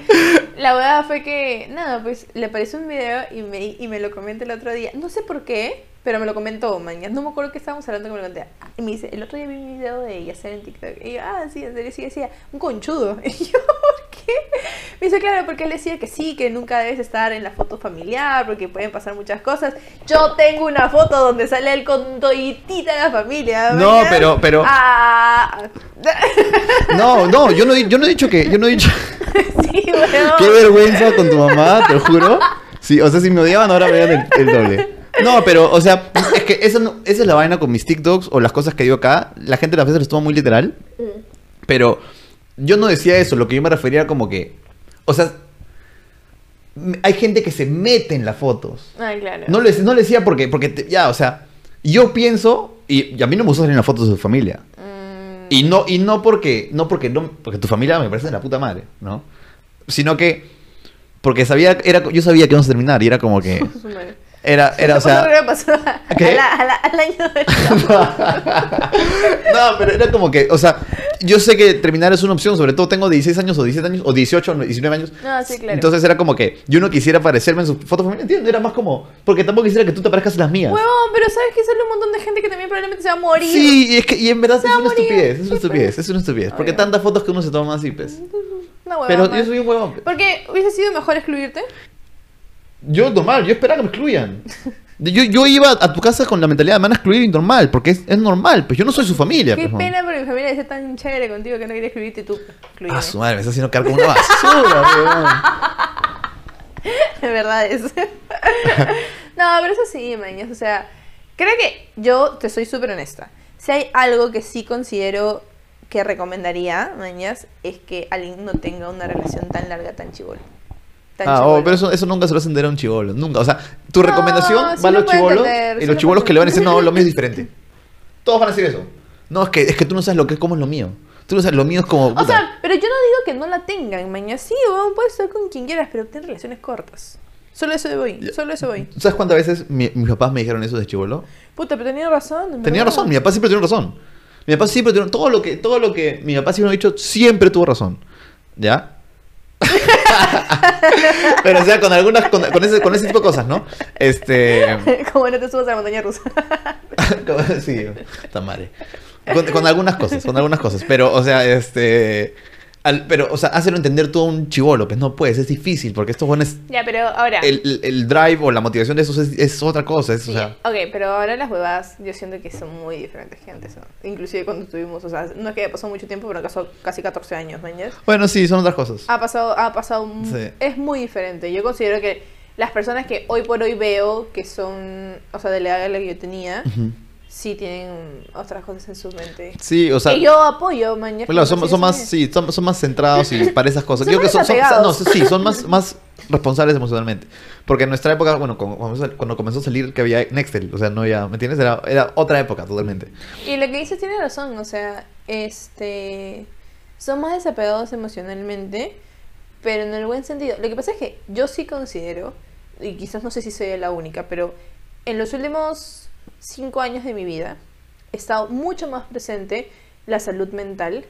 La huevada fue que, nada, pues le apareció un video y me, y me lo comenta el otro día. No sé por qué, pero me lo comentó mañana. No me acuerdo qué estábamos hablando que me lo conté. Y me dice, el otro día vi un video de ella hacer en TikTok. Y yo, ah, sí, en serio, sí, decía, un conchudo. Y yo, ¿por qué? Me dice, claro, porque él decía que sí, que nunca debes estar en la foto familiar, porque pueden pasar muchas cosas. Yo tengo una foto donde sale él con toditita la familia. No, pero- pero- Ah. No, no, yo no, he- yo no he dicho que, yo no he dicho. sí, weón. Qué vergüenza con tu mamá, te lo juro. Sí, o sea, si me odiaban ahora me odian el, el doble. No, pero, o sea, es que esa, no- esa es la vaina con mis TikToks o las cosas que digo acá. La gente a veces los toma muy literal. Mm. Pero yo no decía eso, lo que yo me refería como que. O sea, hay gente que se mete en las fotos. Ah, claro. No le, no le decía porque, porque te- ya, o sea, yo pienso, y, y a mí no me gusta salir en las fotos de su familia. Mm. Y no, y no porque, no porque no, porque tu familia me parece de la puta madre, ¿no? Sino que, porque sabía, era, yo sabía que íbamos a terminar y era como que. era, era, o sea, pasó ¿Qué? al año no, pero era como que, o sea, yo sé que terminar es una opción, sobre todo tengo 16 años o 17 años, o 18 o 19 años. No, sí, claro. Entonces era como que yo no quisiera parecerme en su foto familiar, ¿entiendes? Era más como, porque tampoco quisiera que tú te parezcas en las mías. Huevón, pero sabes que sale un montón de gente que también probablemente se va a morir. Sí, y es que, y en verdad es una estupidez, es una estupidez, pues. es una estupidez. Porque tantas fotos que uno se toma así, pues. Una huevada Pero yo soy un huevón. pues. Porque hubiese sido mejor excluirte. Yo normal, yo esperaba que me excluyan. Yo, yo iba a tu casa con la mentalidad de me van a excluir y normal, porque es, es normal, pues yo no soy su familia. Qué pues, pena porque mi familia es tan chévere contigo que no quería escribirte y tú. excluyeme. Ah, su madre, me está haciendo como una basura, weón. De verdad es. no, pero eso sí, mañas. O sea, creo que yo te soy súper honesta. Si hay algo que sí considero que recomendaría, mañas, es que alguien no tenga una relación tan larga, tan chivolo. Tan Ah, oh, pero eso, eso nunca se lo hacen a un chivolo, nunca. O sea, tu No, recomendación sí va a lo los chivolos entender, y sí los lo chivolos que le van a decir, no, lo mío es diferente. Todos van a decir eso. No, es que, es que tú no sabes lo que es, cómo es lo mío. Tú no sabes, lo mío es como... O puta. sea, pero yo no digo que no la tengan, mañas. Sí, weón, puedes estar con quien quieras, pero ten relaciones cortas. Solo eso voy, Ya. solo eso voy. ¿Sabes cuántas veces mi- mis papás me dijeron eso de chivolo? Puta, pero tenía razón. en Tenía verdad. razón, mi papá siempre tuvo razón. Mi papá siempre tuvo todo lo que todo lo que mi papá siempre me ha dicho siempre tuvo razón. ¿Ya? Pero o sea, con algunas con, con ese con ese tipo de cosas, ¿no? Este Como no te subas a la montaña rusa. sí, está madre. Con, con algunas cosas, con algunas cosas, pero o sea, este al- pero o sea, hacerlo entender todo un chivolo, pues no puedes, es difícil porque estos buenos ya, pero ahora. el, el- drive o la motivación de esos es, es otra cosa, es, o sea, ok, pero ahora las huevas yo siento que son muy diferentes que antes, ¿no? Inclusive cuando estuvimos, o sea, no es que haya pasado mucho tiempo, pero pasó casi 14 años, ¿mañas? bueno, sí, son otras cosas. Ha pasado, ha pasado, Sí. es muy diferente. Yo considero que las personas que hoy por hoy veo que son, o sea, de la edad la que yo tenía, Ujú. Sí tienen otras cosas en su mente. Sí, o sea, que yo apoyo, mañana. Son, son más, sí, son, son más centrados y para esas cosas. Son Yo creo que son, no, sí, son más, más responsables emocionalmente. Porque en nuestra época, bueno, cuando comenzó a salir que había Nextel, o sea, no había, ¿me entiendes? Era, era otra época totalmente. Y lo que dices tiene razón, o sea, este son más desapegados emocionalmente, pero en el buen sentido. Lo que pasa es que yo sí considero, y quizás no sé si soy la única, pero en los últimos cinco años de mi vida he estado mucho más presente la salud mental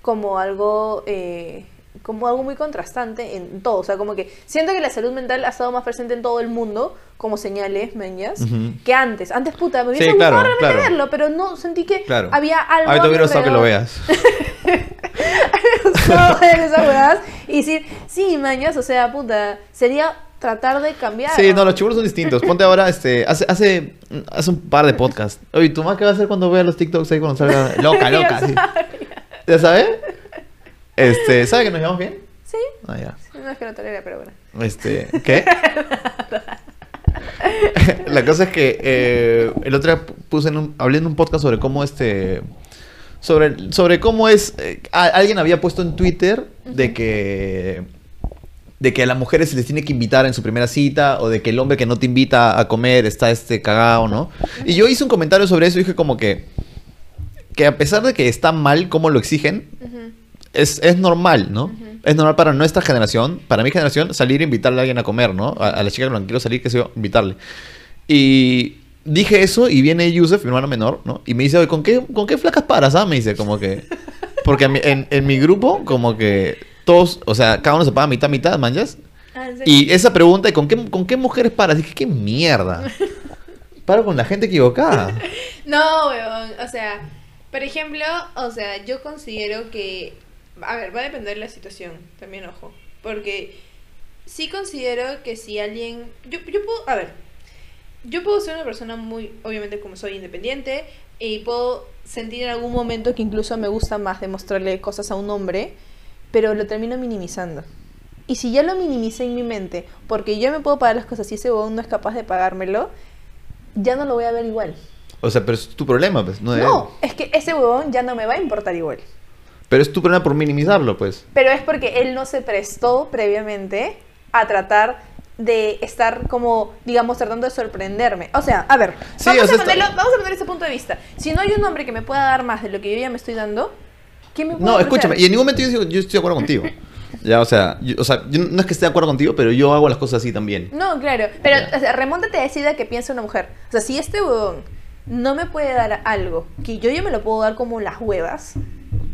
como algo eh, como algo muy contrastante en todo, o sea, como que siento que la salud mental ha estado más presente en todo el mundo como señales, meñas, Ujú. que antes. Antes, puta, me hubiese Sí, gustado realmente claro. verlo, pero no sentí que Claro. había algo. A mi hubiera gustado que lo veas. me gustaba ver esas huevadas y decir, sí, mañas, o sea, puta, sería tratar de cambiar. Sí, no, los chibolos son distintos. Ponte ahora, este, hace, hace, hace un par de podcasts. Oye, ¿tu mamá qué va a hacer cuando vea los TikToks ahí cuando salga? Loca, loca, sí. ¿Ya sabe? Este, ¿sabe que nos llevamos bien? Sí, Ah, ya. sí, no es que no tolera, pero bueno. Este, ¿qué? La cosa es que eh, el otro día puse en un, hablé en un podcast sobre cómo este sobre, sobre cómo es eh, a- alguien había puesto en Twitter de que de que a las mujeres se les tiene que invitar en su primera cita o de que el hombre que no te invita a comer está este cagado, ¿no? Y yo hice un comentario sobre eso y dije como que que a pesar de que está mal cómo lo exigen, es, es normal, ¿no? Es normal para nuestra generación, para mi generación, salir e invitarle a alguien a comer, ¿no? A, a la chica que quiero salir, que sé yo, invitarle. Y dije eso y viene Yusef, mi hermano menor, ¿no? Y me dice, oye, ¿con qué, ¿con qué flacas paras, ah? Me dice, como que... Porque mí- en, en mi grupo, como que todos, o sea, cada uno se paga mitad, mitad, manjas. Ah. Y esa pregunta, ¿y con qué, con qué mujeres paras? Dije, ¿qué mierda? Paro con la gente equivocada. No, weón, o sea, por ejemplo, o sea, yo considero que, a ver, va a depender de la situación, también ojo, porque sí considero que si alguien, yo, yo puedo, a ver, yo puedo ser una persona muy, obviamente como soy independiente, y puedo sentir en algún momento que incluso me gusta más demostrarle cosas a un hombre, pero lo termino minimizando. Y si ya lo minimicé en mi mente, porque yo me puedo pagar las cosas y ese huevón no es capaz de pagármelo, ya no lo voy a ver igual. O sea, pero es tu problema, pues. No, de él. No, es que ese huevón ya no me va a importar igual. Pero es tu problema por minimizarlo, pues. Pero es porque él no se prestó previamente a tratar de estar como, digamos, tratando de sorprenderme. O sea, a ver, Sí, vamos, o sea, a ponerlo- vamos a poner ese punto de vista. Si no hay un hombre que me pueda dar más de lo que yo ya me estoy dando, ¿qué me puede No, ofrecer? escúchame, y en ningún momento yo, digo- yo estoy de acuerdo contigo. Ya, o sea, yo, o sea, yo no es que esté de acuerdo contigo, pero yo hago las cosas así también. No, claro. Pero, o sea, remóntate a esa idea que piensa una mujer. O sea, si este huevón no me puede dar algo que yo ya me lo puedo dar como las huevas,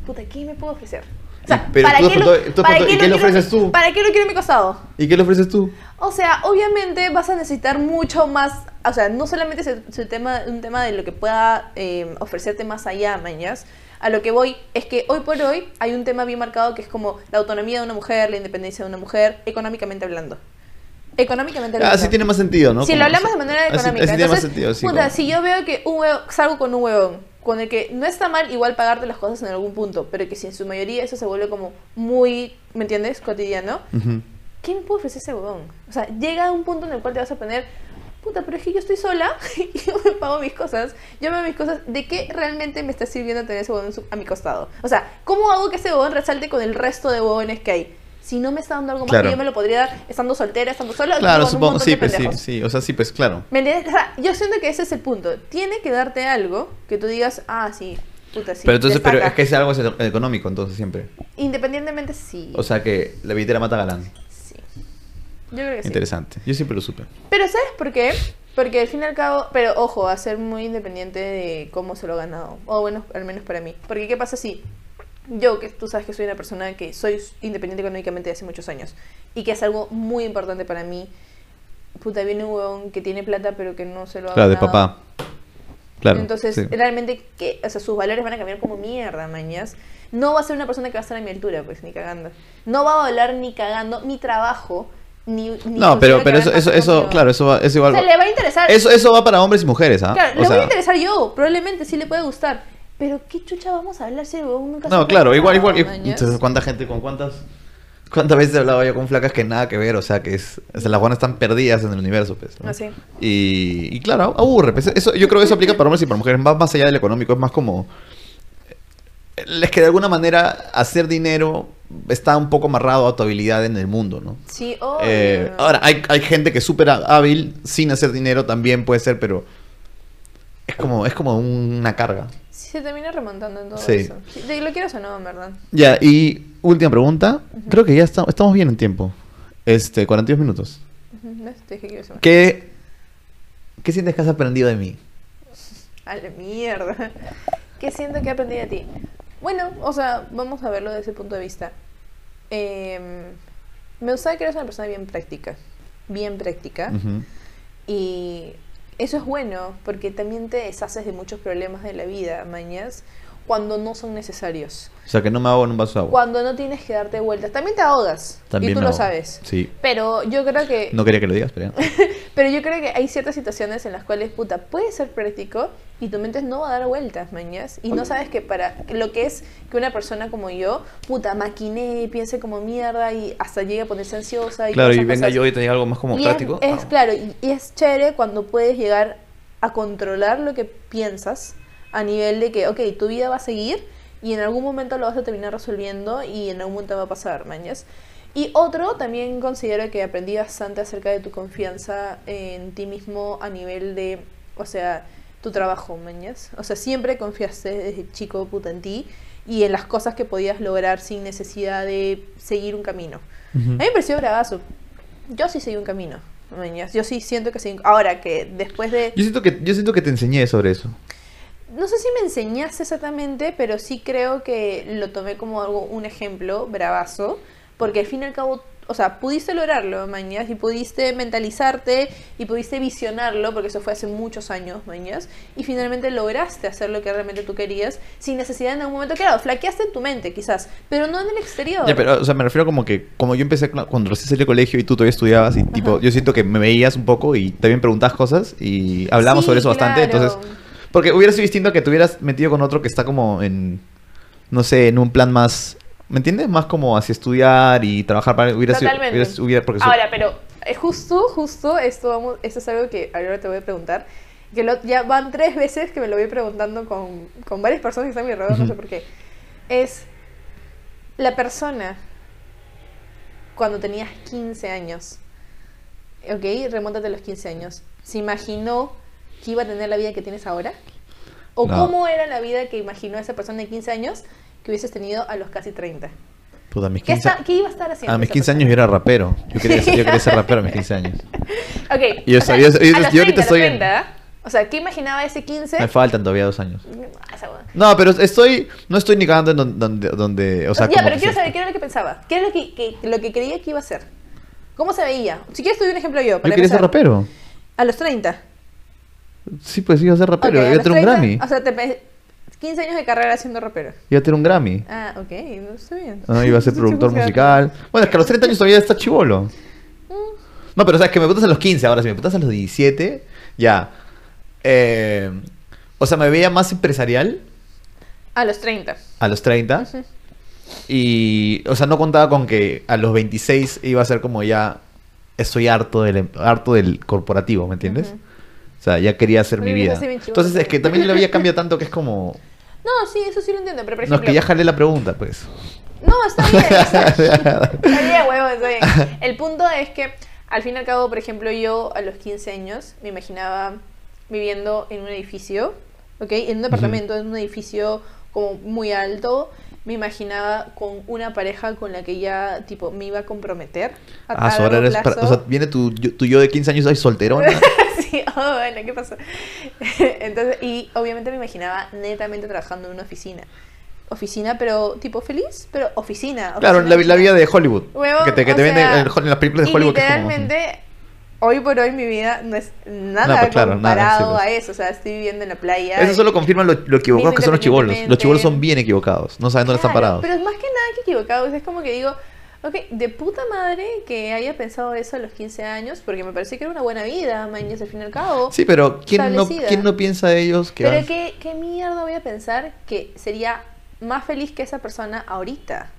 puta, ¿qué me puedo ofrecer? O sea, pero ¿para tú qué has lo- tú para qué ¿y qué le quiero- ofreces tú? ¿Para qué lo quiero en mi costado? ¿Y qué le ofreces tú? O sea, obviamente vas a necesitar mucho más, o sea, no solamente es el, es el tema, un tema de lo que pueda eh, ofrecerte más allá, mañas. A lo que voy es que hoy por hoy hay un tema bien marcado que es como la autonomía de una mujer, la independencia de una mujer, económicamente hablando. Económicamente Ah, hablando. sí tiene más sentido, ¿no? Si Como- lo hablamos de manera así- económica. así tiene más Entonces, sentido, sí. puta, como- si yo veo que un huevo, salgo con un huevón, con el que no está mal igual pagarte las cosas en algún punto, pero que si en su mayoría eso se vuelve como muy, ¿me entiendes? Cotidiano. ¿Qué me puede ofrecer ese huevón? O sea, llega a un punto en el cual te vas a poner, puta, pero es que yo estoy sola y yo me pago mis cosas, yo me hago mis cosas, ¿de qué realmente me está sirviendo tener ese huevón a mi costado? O sea, ¿cómo hago que ese huevón resalte con el resto de huevones que hay? Si no me está dando algo más Claro. que yo me lo podría dar estando soltera, estando sola, Claro, con supongo, sí, de pues sí, sí, o sea, sí, pues claro. ¿Me entiendes? O sea, yo siento que ese es el punto. Tiene que darte algo que tú digas, ah, sí, puta, sí. pero entonces, pero es que es algo es económico, entonces siempre. Independientemente, sí. O sea que la billetera mata galán. Sí. Yo creo que sí. Interesante. Yo siempre lo supe. Pero ¿sabes por qué? Porque al fin y al cabo, pero ojo, a ser muy independiente de cómo se lo ha ganado. O bueno, al menos para mí. Porque ¿qué pasa si yo, que tú sabes que soy una persona que soy independiente económicamente de hace muchos años y que es algo muy importante para mí, puta, viene un huevón que tiene plata pero que no se lo ha Claro, de ganado. papá. Claro. Entonces, sí. realmente, que, o sea, sus valores van a cambiar como mierda, mañas. No va a ser una persona que va a estar a mi altura, pues, ni cagando. No va a valer ni cagando mi trabajo, ni. ni No, pero, pero va eso, eso, eso, claro, eso va, eso O igual. sea, va- le va a interesar. Eso, eso va para hombres y mujeres, ¿ah? Claro, O le voy sea, a interesar yo, probablemente sí le puede gustar. Pero qué chucha vamos a hablar si nunca No, claro, igual, igual. Entonces, ¿cuánta gente, con cuántas, cuántas veces he hablado yo con flacas que nada que ver? O sea, que es, o sea, las buenas están perdidas en el universo, pues. ¿no? Ah. Y, y claro, aburre. pues, eso, yo creo que eso aplica para hombres y para mujeres. Va más allá del económico, es más como. Es que de alguna manera hacer dinero está un poco amarrado a tu habilidad en el mundo, ¿no? Sí. Eh, ahora, hay, hay gente que es súper hábil sin hacer dinero también puede ser, pero es como, es como una carga. Sí, se termina remontando en todo Sí. eso. De- lo quieras o no, en verdad. Ya, y última pregunta. Creo que ya está- estamos bien en tiempo. Este, 42 minutos. Ujú, ¿ves? Te dije que iba a. ¿Qué, ¿Qué sientes que has aprendido de mí? A la mierda. ¿Qué siento que he aprendido de ti? Bueno, o sea, vamos a verlo desde ese punto de vista. Em, me gusta que eres una persona bien práctica. Bien práctica. Y eso es bueno, porque también te deshaces de muchos problemas de la vida, mañas, cuando no son necesarios. O sea, que no me hago en un vaso de agua. Cuando no tienes que darte vueltas. También te ahogas. También y tú me lo ahogo. sabes. Sí. Pero yo creo que. No quería que lo digas, pero ya. Pero yo creo que hay ciertas situaciones en las cuales, puta, puede ser práctico y tu mente no va a dar vueltas, mañas. Y no sabes que para lo que es que una persona como yo, puta, maquine, piense como mierda y hasta llegue a ponerse ansiosa. Y Claro, y venga cosas. yo y te diga algo más como Y es- práctico. Es, Ah. claro, y, y es chévere cuando puedes llegar a controlar lo que piensas a nivel de que, ok, tu vida va a seguir y en algún momento lo vas a terminar resolviendo y en algún momento va a pasar, mañas. Y otro, también considero que aprendí bastante acerca de tu confianza en ti mismo a nivel de, o sea, tu trabajo, mañas. O sea, siempre confiaste desde chico, puta, en ti y en las cosas que podías lograr sin necesidad de seguir un camino. Ujú. A mí me pareció bravazo. Yo sí seguí un camino. mañas. Yo sí siento que seguí... Ahora que después de... Yo siento que, yo siento que te enseñé sobre eso. No sé si me enseñaste exactamente, pero sí creo que lo tomé como algo, un ejemplo bravazo. Porque al fin y al cabo, o sea, pudiste lograrlo, mañas, y pudiste mentalizarte y pudiste visionarlo, porque eso fue hace muchos años, mañas, y finalmente lograste hacer lo que realmente tú querías, sin necesidad en algún momento, claro, flaqueaste en tu mente quizás, pero no en el exterior. Ya, pero, o sea, me refiero como que, como yo empecé cuando recién salí del colegio y tú todavía estudiabas y tipo, Ajá. yo siento que me veías un poco y también preguntabas cosas y hablamos Sí, sobre eso bastante, entonces, porque hubiera sido distinto que te hubieras metido con otro que está como en, no sé, en un plan más, ¿me entiendes? Más como hacia estudiar y trabajar para, hubiera sido, Totalmente. hubiera- hubiera- porque Ahora, pero eh, justo, justo, esto, vamos, esto es algo que ahora te voy a preguntar. Que lo- ya van tres veces que me lo voy preguntando con, con varias personas que están a mi alrededor, no sé por qué. Es la persona cuando tenías 15 años, ¿ok? Remóntate a los 15 años. ¿Se imaginó que iba a tener la vida que tienes ahora? ¿O No. cómo era la vida que imaginó esa persona de 15 años que hubieses tenido a los casi 30? puta, mis ¿Qué, 15, está- qué iba a estar haciendo? a mis esa 15 persona? años yo era rapero, yo quería, ser- yo quería ser rapero a mis 15 años. Ok. Y yo sabía- yo- yo los ahorita 30, estoy en- 30, O sea, ¿qué imaginaba ese 15? Me faltan todavía dos años. Ah, esa hueá. No, pero estoy, no estoy ni cagando en donde, donde, o sea, ya, pero quiero saber qué era lo que pensaba. ¿Qué era lo que, que- lo que creía que iba a ser? ¿Cómo se veía? Si quieres, te doy un ejemplo yo. Yo Para quería ser empezar. rapero. A los 30. Sí, pues iba a ser rapero, iba a tener un 30, Grammy. O sea, te pe- 15 años de carrera siendo rapero. Iba a tener un Grammy. Ah, ok, no estoy bien. Ah, iba a ser productor musical. Bueno, es que a los 30 años todavía está chivolo. No, pero sabes que me preguntas a los 15, ahora si me preguntas a los 17, ya. Eh, o sea, me veía más empresarial A los 30. a los 30. Ujú. Y, o sea, no contaba con que a los 26 iba a ser como ya, estoy harto del, harto del corporativo, ¿me entiendes? Ujú. O sea, ya quería hacer mi vida. Entonces, es que también la vida cambia tanto que es como... No, sí, eso sí lo entiendo, pero por No, es ejemplo... que ya jalé la pregunta, pues. No, está bien, está bien, huevo, está bien. El punto es que, al fin y al cabo, por ejemplo, yo a los 15 años me imaginaba viviendo en un edificio, ¿ok? En un departamento, en un edificio como muy alto. Me imaginaba con una pareja con la que ya, tipo, me iba a comprometer. A, Ah, so ahora eres... plazo. o sea, viene tu, yo- tu yo de 15 años, soy solterona. sí, oh, bueno, ¿qué pasó? Entonces, y obviamente me imaginaba netamente trabajando en una oficina. Oficina, pero tipo feliz, pero oficina. claro, la, la vida de Hollywood. Huevón, que te, que te venden en, en las películas de y Hollywood. literalmente, hoy por hoy mi vida no es nada No, pues, claro, nada, comparado sí, pues. a eso. O sea, estoy viviendo en la playa. Eso solo confirma lo, lo equivocados que son los chivolos. Los chivolos son bien equivocados. No saben dónde están parados. Pero es más que nada que equivocados. Es como que digo, ok, de puta madre que haya pensado eso a los 15 años, porque me parece que era una buena vida, mañas al fin y al cabo. Sí, pero ¿quién no. ¿quién no piensa de ellos que Pero ¿qué, qué mierda voy a pensar que sería más feliz que esa persona ahorita,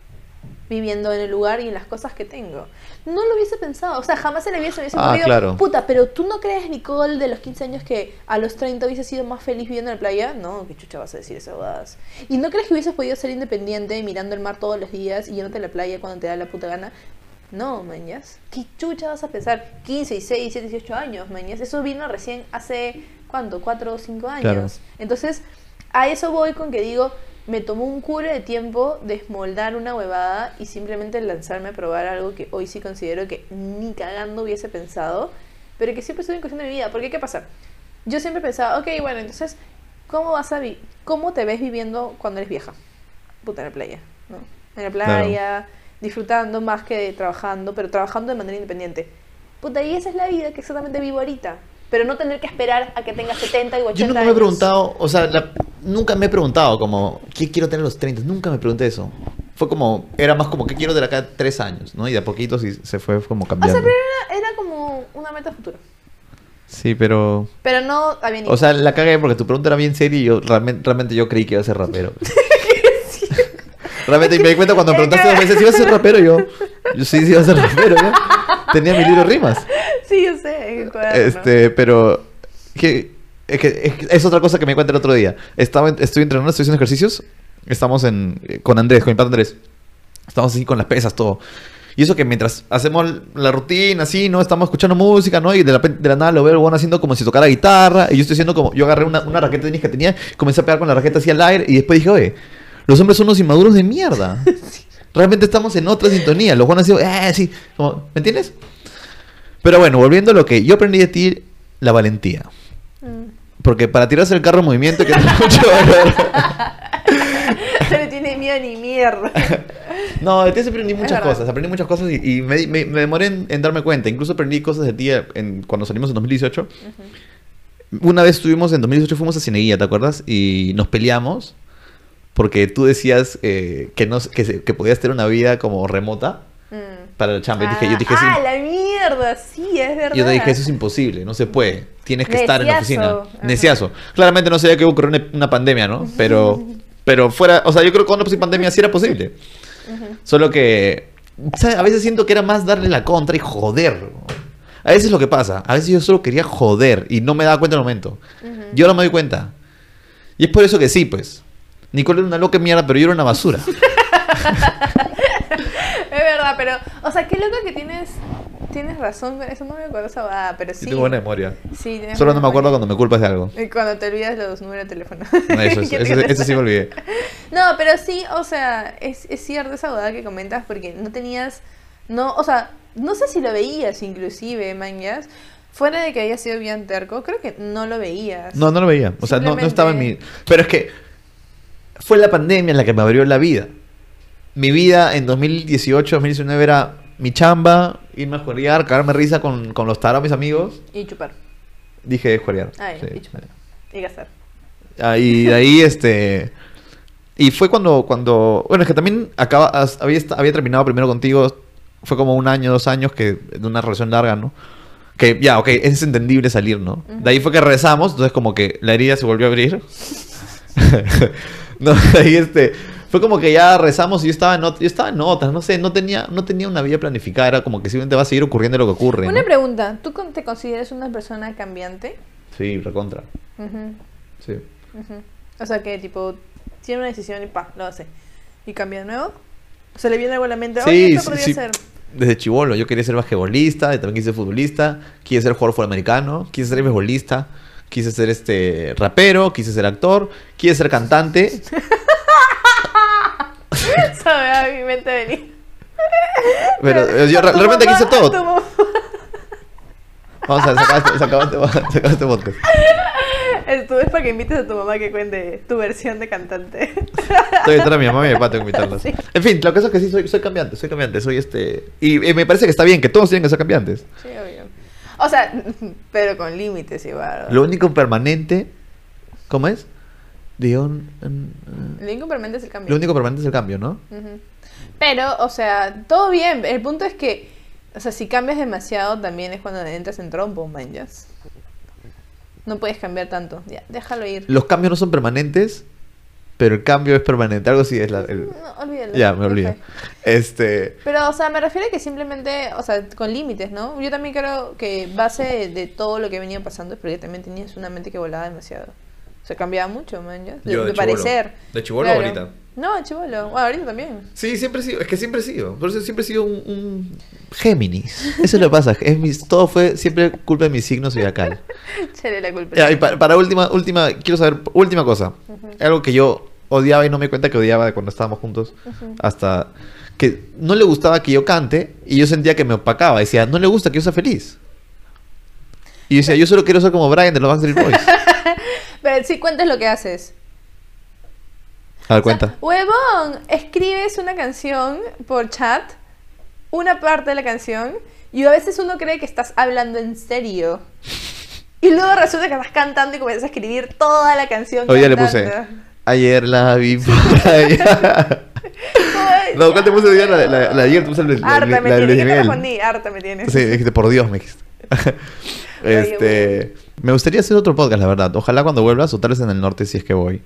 viviendo en el lugar y en las cosas que tengo? No lo hubiese pensado, o sea, jamás se me hubiese Ah, ocurrido, claro. puta, pero tú no crees, Nicole, de los 15 años que a los 30 hubiese sido más feliz viviendo en la playa? No, qué chucha vas a decir esas bobadas. ¿Y no crees que hubieses podido ser independiente mirando el mar todos los días y yéndote a la playa cuando te da la puta gana? No, mañas. ¿Qué chucha vas a pensar? 15, 16, 17, 18 años, mañas. Eso vino recién hace, ¿cuánto? 4 o 5 años. Claro. Entonces, a eso voy con que digo, me tomó un culo de tiempo desmoldar una huevada y simplemente lanzarme a probar algo que hoy sí considero que ni cagando hubiese pensado, pero que siempre estuvo en cuestión de mi vida. Porque, ¿qué pasa? Yo siempre pensaba, ok, bueno, entonces, ¿cómo vas a vi cómo te ves viviendo cuando eres vieja? Puta, en la playa, ¿no? En la playa, disfrutando más que trabajando, pero trabajando de manera independiente. Puta, y esa es la vida que exactamente vivo ahorita. Pero no tener que esperar a que tenga 70 y 80 Yo nunca me he preguntado, o sea, la- nunca me he preguntado como, ¿qué quiero tener a los 30? Nunca me pregunté eso. Fue como, era más como, ¿qué quiero tener acá tres años? ¿no? Y de a poquito sí se fue como O cambiando. sea, pero era, era como una meta futura. Sí, pero... Pero no había ni. O sea, la cagué porque tu pregunta era bien seria y yo realmente, realmente yo creí que iba a ser rapero. realmente y me di cuenta cuando me preguntaste dos veces si iba a ser rapero yo. Yo sí, sí iba a ser rapero yo. Tenía mi libro de rimas. Sí, yo sé, en el cuaderno. Este, pero que es, que es, otra cosa que me cuenta el otro día. Estaba, estoy entrenando, estoy haciendo ejercicios. Estamos en, eh, con Andrés, con mi padre Andrés. Estamos así con las pesas, todo. Y eso que mientras hacemos la rutina, así, ¿no? Estamos escuchando música, ¿no? Y de la, de la nada lo veo weón haciendo como si tocara guitarra. Y yo estoy haciendo como... Yo agarré una, una raqueta de tenis que tenía, comencé a pegar con la raqueta hacia el aire. Y después dije, oye, los hombres son unos inmaduros de mierda. Realmente estamos en otra sintonía. Los buenos han sido, eh, sí. como- ¿Me entiendes? Pero bueno, volviendo a lo que yo aprendí de ti, la valentía. Mm. Porque para tirarse el carro en movimiento que mucho valor. No le tiene miedo ni mierda. No, de ti aprendí muchas cosas. Aprendí muchas cosas y, y me, me- me demoré en, en darme cuenta. Incluso aprendí cosas de ti en- cuando salimos en 2018. Una vez estuvimos en 2018, fuimos a Cineguía, ¿te acuerdas? Y nos peleamos porque tú decías eh, que, no, que, que podías tener una vida como remota Mm. para la chamba. Y dije, yo dije, ah, sí. la mierda, sí, es verdad. Yo te dije, eso es imposible, no se puede. Tienes que estar en la oficina. Ajá. Neciazo. Claramente no sabía que ocurrió una, una pandemia, ¿no? Pero, pero fuera, o sea, yo creo que con una pandemia sí era posible. Solo que, ¿sabes? A veces siento que era más darle la contra y joder. A veces es lo que pasa. A veces yo solo quería joder y no me daba cuenta en el momento. Yo ahora me doy cuenta. Y es por eso que sí, pues. Nicole era una loca mierda, pero yo era una basura. Es verdad, pero, o sea, qué loco que tienes, tienes razón eso, no me acuerdo esa va, pero sí. Yo tengo buena memoria. Sí, tienes Solo no me acuerdo cuando me culpas de algo. Y Cuando te olvidas los números de teléfono. No, Eso, sí me olvidé. No, pero sí, o sea, es, es cierto esa boda que comentas porque no tenías, no, o sea, no sé si lo veías inclusive, mañas, fuera de que haya sido bien terco, creo que no lo veías. No, no lo veía. O sea, no, no estaba en mi... Pero es que fue la pandemia la que me abrió la vida. Mi vida en 2018, 2019 era mi chamba, irme a jugar, cagarme risa con, con los tarados mis amigos. Y chupar, Dije jugar. Ah, ya, y chupar. y gastar. Ah, y de ahí, este... Y fue cuando, cuando... Bueno, es que también acaba, había, había terminado primero contigo fue como un año, dos años que de una relación larga, ¿no? Que ya, ok, es entendible salir, ¿no? De ahí fue que rezamos, entonces como que la herida se volvió a abrir. no, de ahí este, fue como que ya rezamos y yo estaba en, yo estaba en otras, no sé, no tenía, no tenía una vida planificada, era como que simplemente va a seguir ocurriendo lo que ocurre. Una ¿no? pregunta, ¿tú te consideras una persona cambiante? Sí, recontra. Ujú, Sí. O sea, que tipo, tiene una decisión y pa, lo hace. ¿Y cambia de nuevo? ¿O se le viene algo a la mente? Oye, Sí, esto sí, podría sí. ser. Desde chivolo, yo quería ser basquetbolista, también quise ser futbolista, quise ser jugador futbolamericano, quise ser beisbolista, quise ser este rapero, quise ser actor, quise ser cantante. Sabe, a mi mente venía. Pero eh, yo realmente quise tu todo. mamá. Vamos a sacar este, se acabó este, podcast. Esto es para que invites a tu mamá que cuente tu versión de cantante. Estoy detrás de mi mamá y mi papá, tengo que invitarlos. Sí. En fin, lo que es que sí, soy, soy cambiante, soy cambiante, soy este... Y, y me parece que está bien, que todos tienen que ser cambiantes. Sí, obvio. O sea, pero con límites igual. Lo único permanente... ¿Cómo es? Dion... Lo único permanente es el cambio. Lo único permanente es el cambio, ¿no? Ujú. Pero, o sea, todo bien. El punto es que, o sea, si cambias demasiado, también es cuando entras en trompo, manjas. No puedes cambiar tanto. Ya, déjalo ir. Los cambios no son permanentes, pero el cambio es permanente. Algo así es la... el- No, olvídalo. Ya, me olvido. Este... Pero, o sea, me refiero a que simplemente, o sea, con límites, ¿no? Yo también creo que base de todo lo que venía pasando es porque también tenías una mente que volaba demasiado. O sea, cambiaba mucho, man, ya. De, Yo, de parecer. ¿De chibolo o ahorita? No, de chivolo. Bueno, ahorita también. Sí, siempre he sido, es que siempre he sido, por eso siempre he sido un, un Géminis. Eso es lo que pasa, es mis, todo fue siempre culpa de mi signo zodiacal. Seré la culpa. Ya, y pa- para, última, última, quiero saber, última cosa, algo que yo odiaba y no me di cuenta que odiaba de cuando estábamos juntos, hasta que no le gustaba que yo cante y yo sentía que me opacaba, decía, no le gusta que yo sea feliz. Y yo decía, yo solo quiero ser como Brian de los Backstreet Boys. Pero sí cuentas lo que haces. A ver, O sea, cuenta. huevón, escribes una canción por chat, una parte de la canción, y a veces uno cree que estás hablando en serio. Y luego resulta que estás cantando y comienzas a escribir toda la canción. Hoy ya le puse, ayer la vi por allá". Ay, No, ¿cuál te puse día? La, la, la ayer te puse la. Harta me tienes. Sí, dijiste, por Dios, me dijiste. este, me gustaría hacer otro podcast, la verdad. Ojalá cuando vuelvas, o tal vez en el norte si es que voy.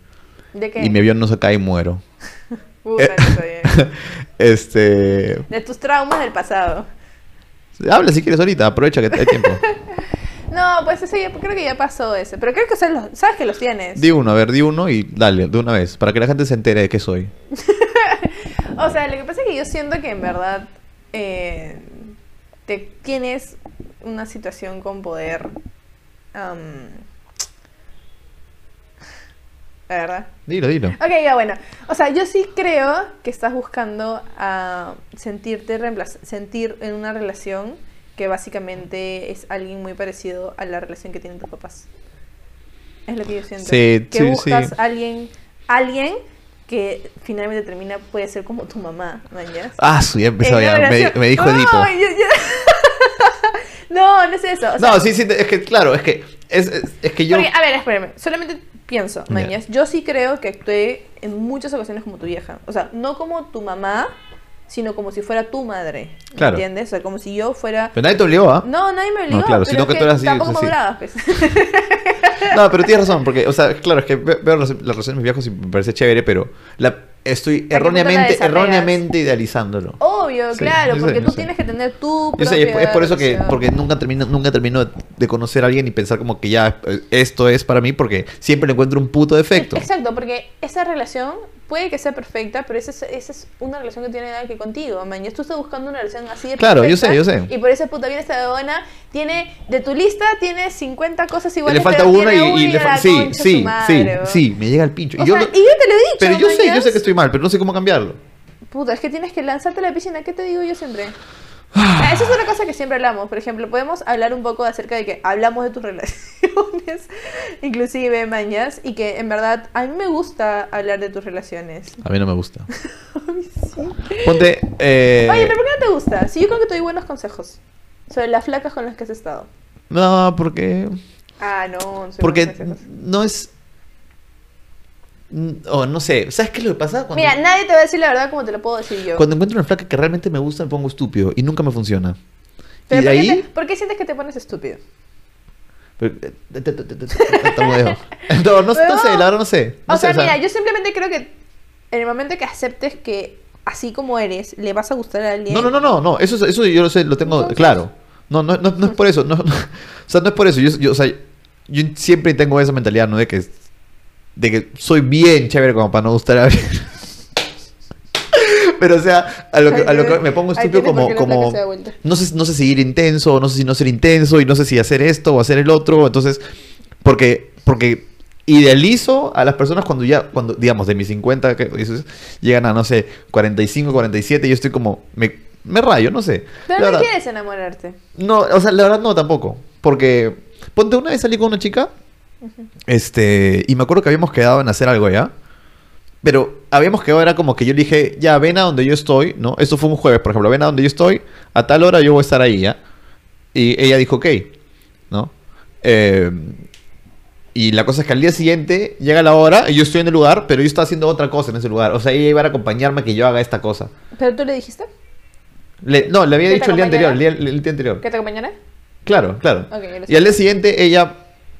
¿De qué? Y mi avión no se cae y muero. Bien. este, De tus traumas del pasado. habla si quieres ahorita, aprovecha que hay tiempo. No, pues ese ya- creo que ya pasó ese. Pero creo que sabes, los- sabes que los tienes. Di uno, a ver, di uno y dale, de una vez, para que la gente se entere de qué soy. O sea, lo que pasa es que yo siento que en verdad eh, te tienes una situación con poder. La verdad. Dilo, dilo. Ok, ya bueno. O sea, yo sí creo que estás buscando a sentirte reemplaz- sentir en una relación que básicamente es alguien muy parecido a la relación que tienen tus papás. Es lo que yo siento. Sí, que sí, buscas sí. alguien, alguien que finalmente termina puede ser como tu mamá, ¿mañas? Ah, ya empezó ya. Me, dijo No, Edipo. yo- no, no es eso. o sea, No, sí, sí, es que claro, es que es, es, es que yo porque, a ver, espérame. Solamente pienso, mañas. Yo sí creo que actué en muchas ocasiones como tu vieja. O sea, no como tu mamá, sino como si fuera tu madre. ¿me Claro. ¿Entiendes? O sea, como si yo fuera. Pero nadie te obligó, ¿ah? No, nadie me obligó. No, claro, pero sino que tú eras así, Tampoco así. madurabas, pues. No, pero tienes razón, porque, o sea, claro, es que ve- veo las, las relaciones de mis viejos y me parece chévere, pero la, estoy erróneamente, erróneamente idealizándolo. Obvio, Sí, claro, yo sé, porque yo tú sé. tienes que tener tu Yo sé, es, por eso que, porque nunca termino, nunca termino de, conocer a alguien y pensar como que ya eh, esto es para mí, porque siempre le encuentro un puto defecto. Exacto, porque esa relación puede que sea perfecta, pero esa es, esa es una relación que tiene nada que contigo, man. Tú estás buscando una relación así de Claro, yo sé, yo sé. Y por eso puta viene esta buena, tiene de tu lista tiene 50 cosas iguales, le falta pero una y, tiene y una le falta... Sí, sí, sí, madre, sí, me llega el pincho. O Y yo sea, no- y yo te lo he dicho, pero yo sé, yo sé que estoy mal, pero no sé cómo cambiarlo. Puta, es que tienes que lanzarte a la piscina, ¿qué te digo yo siempre? Sea, Esa es una cosa que siempre hablamos. Por ejemplo, podemos hablar un poco acerca de que hablamos de tus relaciones, inclusive mañas, y que en verdad a mí me gusta hablar de tus relaciones. A mí no me gusta. Ponte... eh, Oye, pero ¿por qué no te gusta? Si yo creo que te doy buenos consejos sobre las flacas con las que has estado. No, porque... Ah, no, no Porque no es... O no sé, ¿sabes qué es lo que pasa? Cuando, Mira, nadie te va a decir la verdad como te lo puedo decir yo. cuando encuentro una flaca que realmente me gusta, me pongo estúpido y nunca me funciona. Pero y ¿por, qué ahí... te- ¿por qué sientes que te pones estúpido? No, no, no sé, la verdad no sé. No o sé, sea, mira, yo simplemente creo que en el momento que aceptes que así como eres, le vas a gustar a alguien. No, no, no, no, no, eso, es- eso yo lo sé, lo tengo Entonces- claro. No, no, no, no es por eso, no. o sea, no es por eso, yo, yo, o sea, yo siempre tengo esa mentalidad, ¿no? De que, de que soy bien chévere como para no gustar a alguien. Pero, o sea, a lo que, a lo que me pongo estúpido como, como no sé, no sé si ir intenso, no sé si no ser intenso, y no sé si hacer esto o hacer el otro, entonces, porque, porque idealizo a las personas cuando ya, cuando, digamos, de mis 50, que dices, llegan a, no sé, 45, 47, y yo estoy como, me, me rayo, no sé. Pero La no verdad- quieres enamorarte. no, o sea, la verdad no tampoco. Porque, ponte una vez salí con una chica, este, y me acuerdo que habíamos quedado en hacer algo ya. Pero habíamos quedado, era como que yo le dije, ya, ven a donde yo estoy, ¿no? Esto fue un jueves, por ejemplo, ven a donde yo estoy, a tal hora yo voy a estar ahí, ¿ya? Y ella dijo, ok, ¿no? Eh, y la cosa es que al día siguiente llega la hora y yo estoy en el lugar, pero yo estaba haciendo otra cosa en ese lugar. O sea, ella iba a acompañarme a que yo haga esta cosa. ¿Pero tú le dijiste? Le- no, le había ¿Que te dicho el día anterior, el día, el día anterior. ¿Que te acompañara? Claro, claro. Ok, yo lo y al día siguiente ella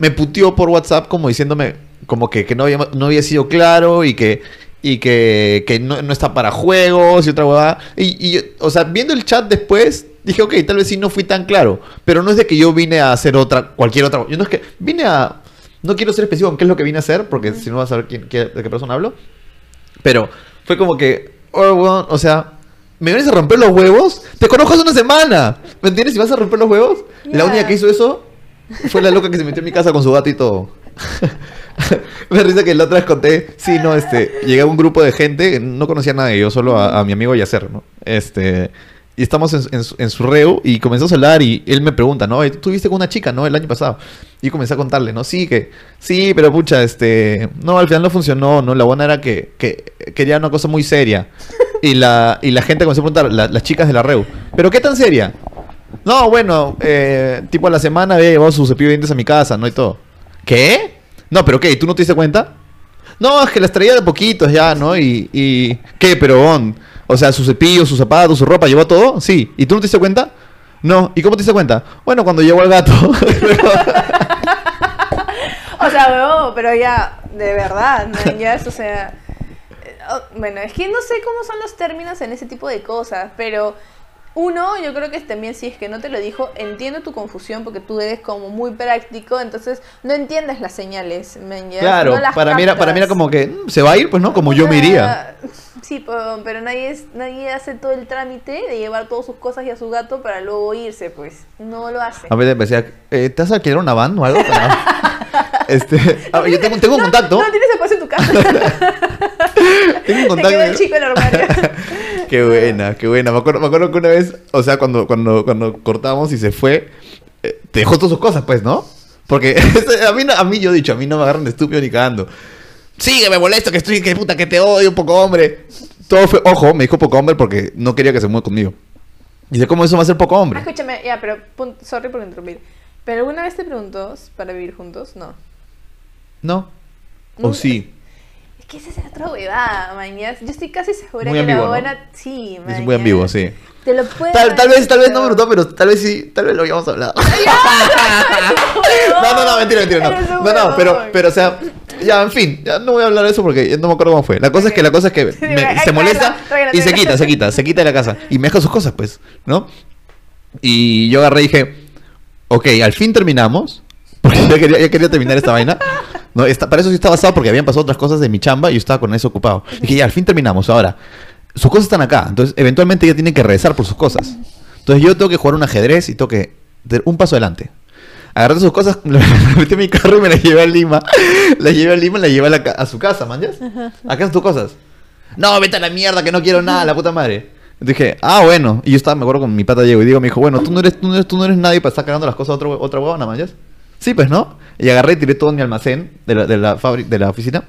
me puteó por WhatsApp como diciéndome como que, que no, había, no había sido claro y que, y que, que no, no está para juegos y otra huevada. Y, y yo, o sea, viendo el chat después, dije, ok, tal vez sí no fui tan claro. Pero no es de que yo vine a hacer otra, cualquier otra. Yo no es que vine a... No quiero ser específico en qué es lo que vine a hacer, porque si no vas a saber quién, qué- de qué persona hablo. Pero fue como que, oh, weón, o sea, ¿me vienes a romper los huevos? Te conozco hace una semana. ¿Me entiendes? Si vas a romper los huevos, la Ya. única que hizo eso fue la loca que se metió en mi casa con su gato y todo. Me risa que la otra vez conté, sí, no, este, llegué un grupo de gente, no conocía a nadie, yo solo a, mi amigo Yacer, ¿no? Este, y estamos en, su- reu y comenzamos a hablar y él me pregunta, ¿no? "Oye, ¿Tú estuviste con una chica, no? El año pasado. Y comencé a contarle, ¿no? Sí, que, sí, pero pucha, este, no, al final no funcionó, ¿no? La buena era que, que quería una cosa muy seria. Y la, y la gente comenzó a preguntar, la- las chicas de la reu, ¿pero qué tan seria? No, bueno, eh, tipo a la semana había llevado su cepillo de dientes a mi casa, ¿no? Y todo. ¿Qué? No, pero ¿qué? ¿Tú no te diste cuenta? No, es que las traía de poquitos ya, ¿no? Y, y ¿qué? Pero, on, o sea, su cepillo, sus zapatos, su ropa, ¿llevó todo? Sí. ¿Y tú no te diste cuenta? No. ¿Y cómo te diste cuenta? Bueno, cuando llegó el gato. O sea, huevón, pero ya, de verdad, ¿no? ya es, o sea... eh, oh, Bueno, es que no sé cómo son los términos en ese tipo de cosas, pero uno, yo creo que también si es que no te lo dijo, entiendo tu confusión porque tú eres como muy práctico, entonces no entiendes las señales, man, ya, claro, no las para mí, era, para mí era como que mm, se va a ir, pues, ¿no? Como yo me iría. Sí, pero, pero nadie, es, nadie hace todo el trámite de llevar todas sus cosas y a su gato para luego irse, pues. No lo hace. A veces me decía, eh, ¿te vas a alquilar una van o algo? este, a ver, yo tengo, tengo un No, contacto. No, tienes espacio en tu casa. Tengo un Te contacto. quedó el chico en el armario. Qué buena, qué buena. Me acuerdo, me acuerdo que una vez, o sea, cuando, cuando, cuando cortamos y se fue, eh, te dejó todas sus cosas, pues, ¿no? Porque a mí, no- a mí yo he dicho, a mí no me agarran de estúpido ni cagando. Sí, que me molesto, que estoy, que puta, que te odio, poco hombre. Todo fue, ojo, me dijo poco hombre porque no quería que se mueva conmigo. Dice, ¿cómo eso va a ser poco Ah, hombre? escúchame, ya, pero sorry por interrumpir. ¿Pero alguna vez te preguntó para vivir juntos? No. No. O sí. Es que esa es otra huevada, mañas. Yo estoy casi segura Muy que ambiguo, la ¿no? buena. Sí, Es mañas. muy ambiguo, sí. Te lo puedo Tal, tal vez, tal vez no me preguntó, pero tal vez sí, tal vez lo habíamos hablado. No, no, no, mentira, mentira, no. No, no, pero, pero, o sea, ya, en fin, ya no voy a hablar de eso porque no me acuerdo cómo fue. La cosa es que, la cosa es que me- se molesta y se quita, se quita, se quita de la casa y me deja sus cosas, pues, ¿no? Y yo agarré y dije, ok, al fin terminamos, porque ya quería, ya quería terminar esta vaina. No, esta- para eso sí estaba basado porque habían pasado otras cosas de mi chamba y yo estaba con eso ocupado. Dije, ya, al fin terminamos. Ahora, sus cosas están acá, entonces eventualmente ella tiene que regresar por sus cosas. Entonces yo tengo que jugar un ajedrez y tengo que un paso adelante. Agarré sus cosas, me metí en mi carro y me las llevé a Lima. Las llevé a Lima y las llevé a, la a su casa, manjas. Acá están tus cosas. No, vete a la mierda, que no quiero nada, la puta madre. Dije, ah, bueno. Y yo estaba, me acuerdo con mi pata Diego y Diego me dijo, bueno, tú no eres, tú no eres, tú no eres nadie para estar cargando las cosas a otro, otra huevona, manjas. Sí, pues, ¿no? Y agarré y tiré todo en mi almacén de la, de la, de la oficina.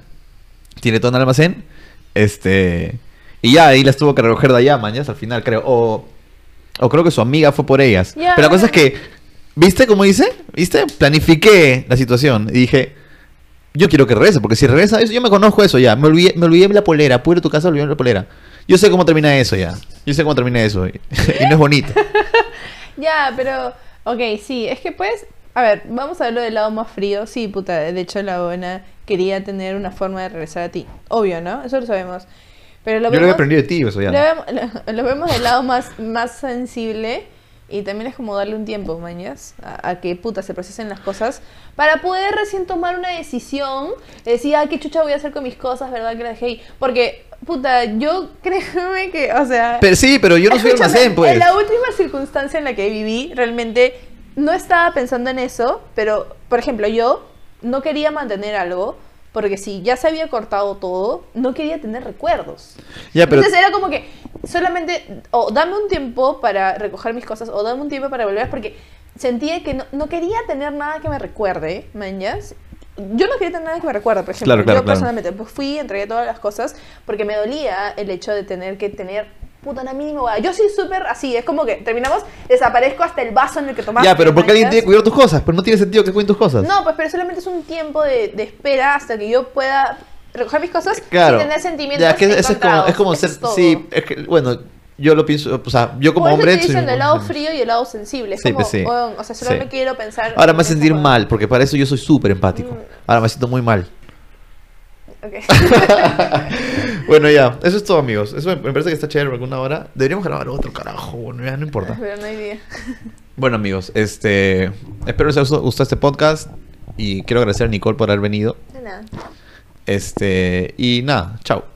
Tiré todo en el almacén. Este. Y ya ahí las tuvo que recoger de allá, mañas, al final, creo. O, o creo que su amiga fue por ellas. Pero la cosa es que, ¿viste cómo hice? ¿Viste? Planifiqué la situación y dije, yo quiero que regrese, porque si regresa, yo me conozco eso ya. Me olvidé, me olvidé la polera, pude ir a tu casa, olvidé la polera. Yo sé cómo termina eso ya. Yo sé cómo termina eso. Y, y no es bonito. Ya, pero. Ok, sí, es que pues. A ver, vamos a verlo del lado más frío. Sí, puta, de hecho la buena quería tener una forma de regresar a ti. Obvio, ¿no? Eso lo sabemos. Pero lo Yo lo he vemos, aprendido de ti, eso ya. lo, vemos, lo- lo vemos del lado más, más sensible. Y también es como darle un tiempo, mañas, a, a que puta se procesen las cosas para poder recién tomar una decisión. de Decir, ah, qué chucha voy a hacer con mis cosas, ¿verdad? Que la dejé ahí. Porque, puta, yo créeme que, o sea. Pero, sí, pero yo no soy almacén, pues. En la última circunstancia en la que viví, realmente no estaba pensando en eso, pero, por ejemplo, yo no quería mantener algo porque si ya se había cortado todo, no quería tener recuerdos. Ya, pero- Entonces era como que solamente, o dame un tiempo para recoger mis cosas, o dame un tiempo para volver, porque sentía que no, no quería tener nada que me recuerde, mañas. Yo no quería tener nada que me recuerde, por ejemplo. Claro, claro, yo claro. personalmente pues fui, entregué todas las cosas, porque me dolía el hecho de tener que tener puta una mínima hueá. Yo soy súper así, es como que terminamos, desaparezco hasta el vaso en el que tomaste. Ya, pero porque alguien ¿mañas? tiene que cuidar tus cosas, pero no tiene sentido que cuiden tus cosas. No, pues pero solamente es un tiempo de, de espera hasta que yo pueda recoger mis cosas claro. sin tener sentimientos Ya, que eso es como, es como ser. Sí, es que, bueno, yo lo pienso, o sea, yo como Por eso hombre. soy- diciendo el lado frío y el lado sensible. Es Sí, como, pues sí. weón, o sea, solo Sí. me quiero pensar. Ahora me en esa sentir mal, porque para eso yo soy súper empático. Mm. Ahora me siento muy mal. Bueno, ya, eso es todo, amigos. Eso me, me parece que está chévere por alguna hora. Deberíamos grabar otro, carajo. Bueno, ya no importa. Pero no hay día. Bueno, amigos, este. Espero les haya gustado este podcast. Y quiero agradecer a Nicole por haber venido. De nada. Este. Y nada, chao.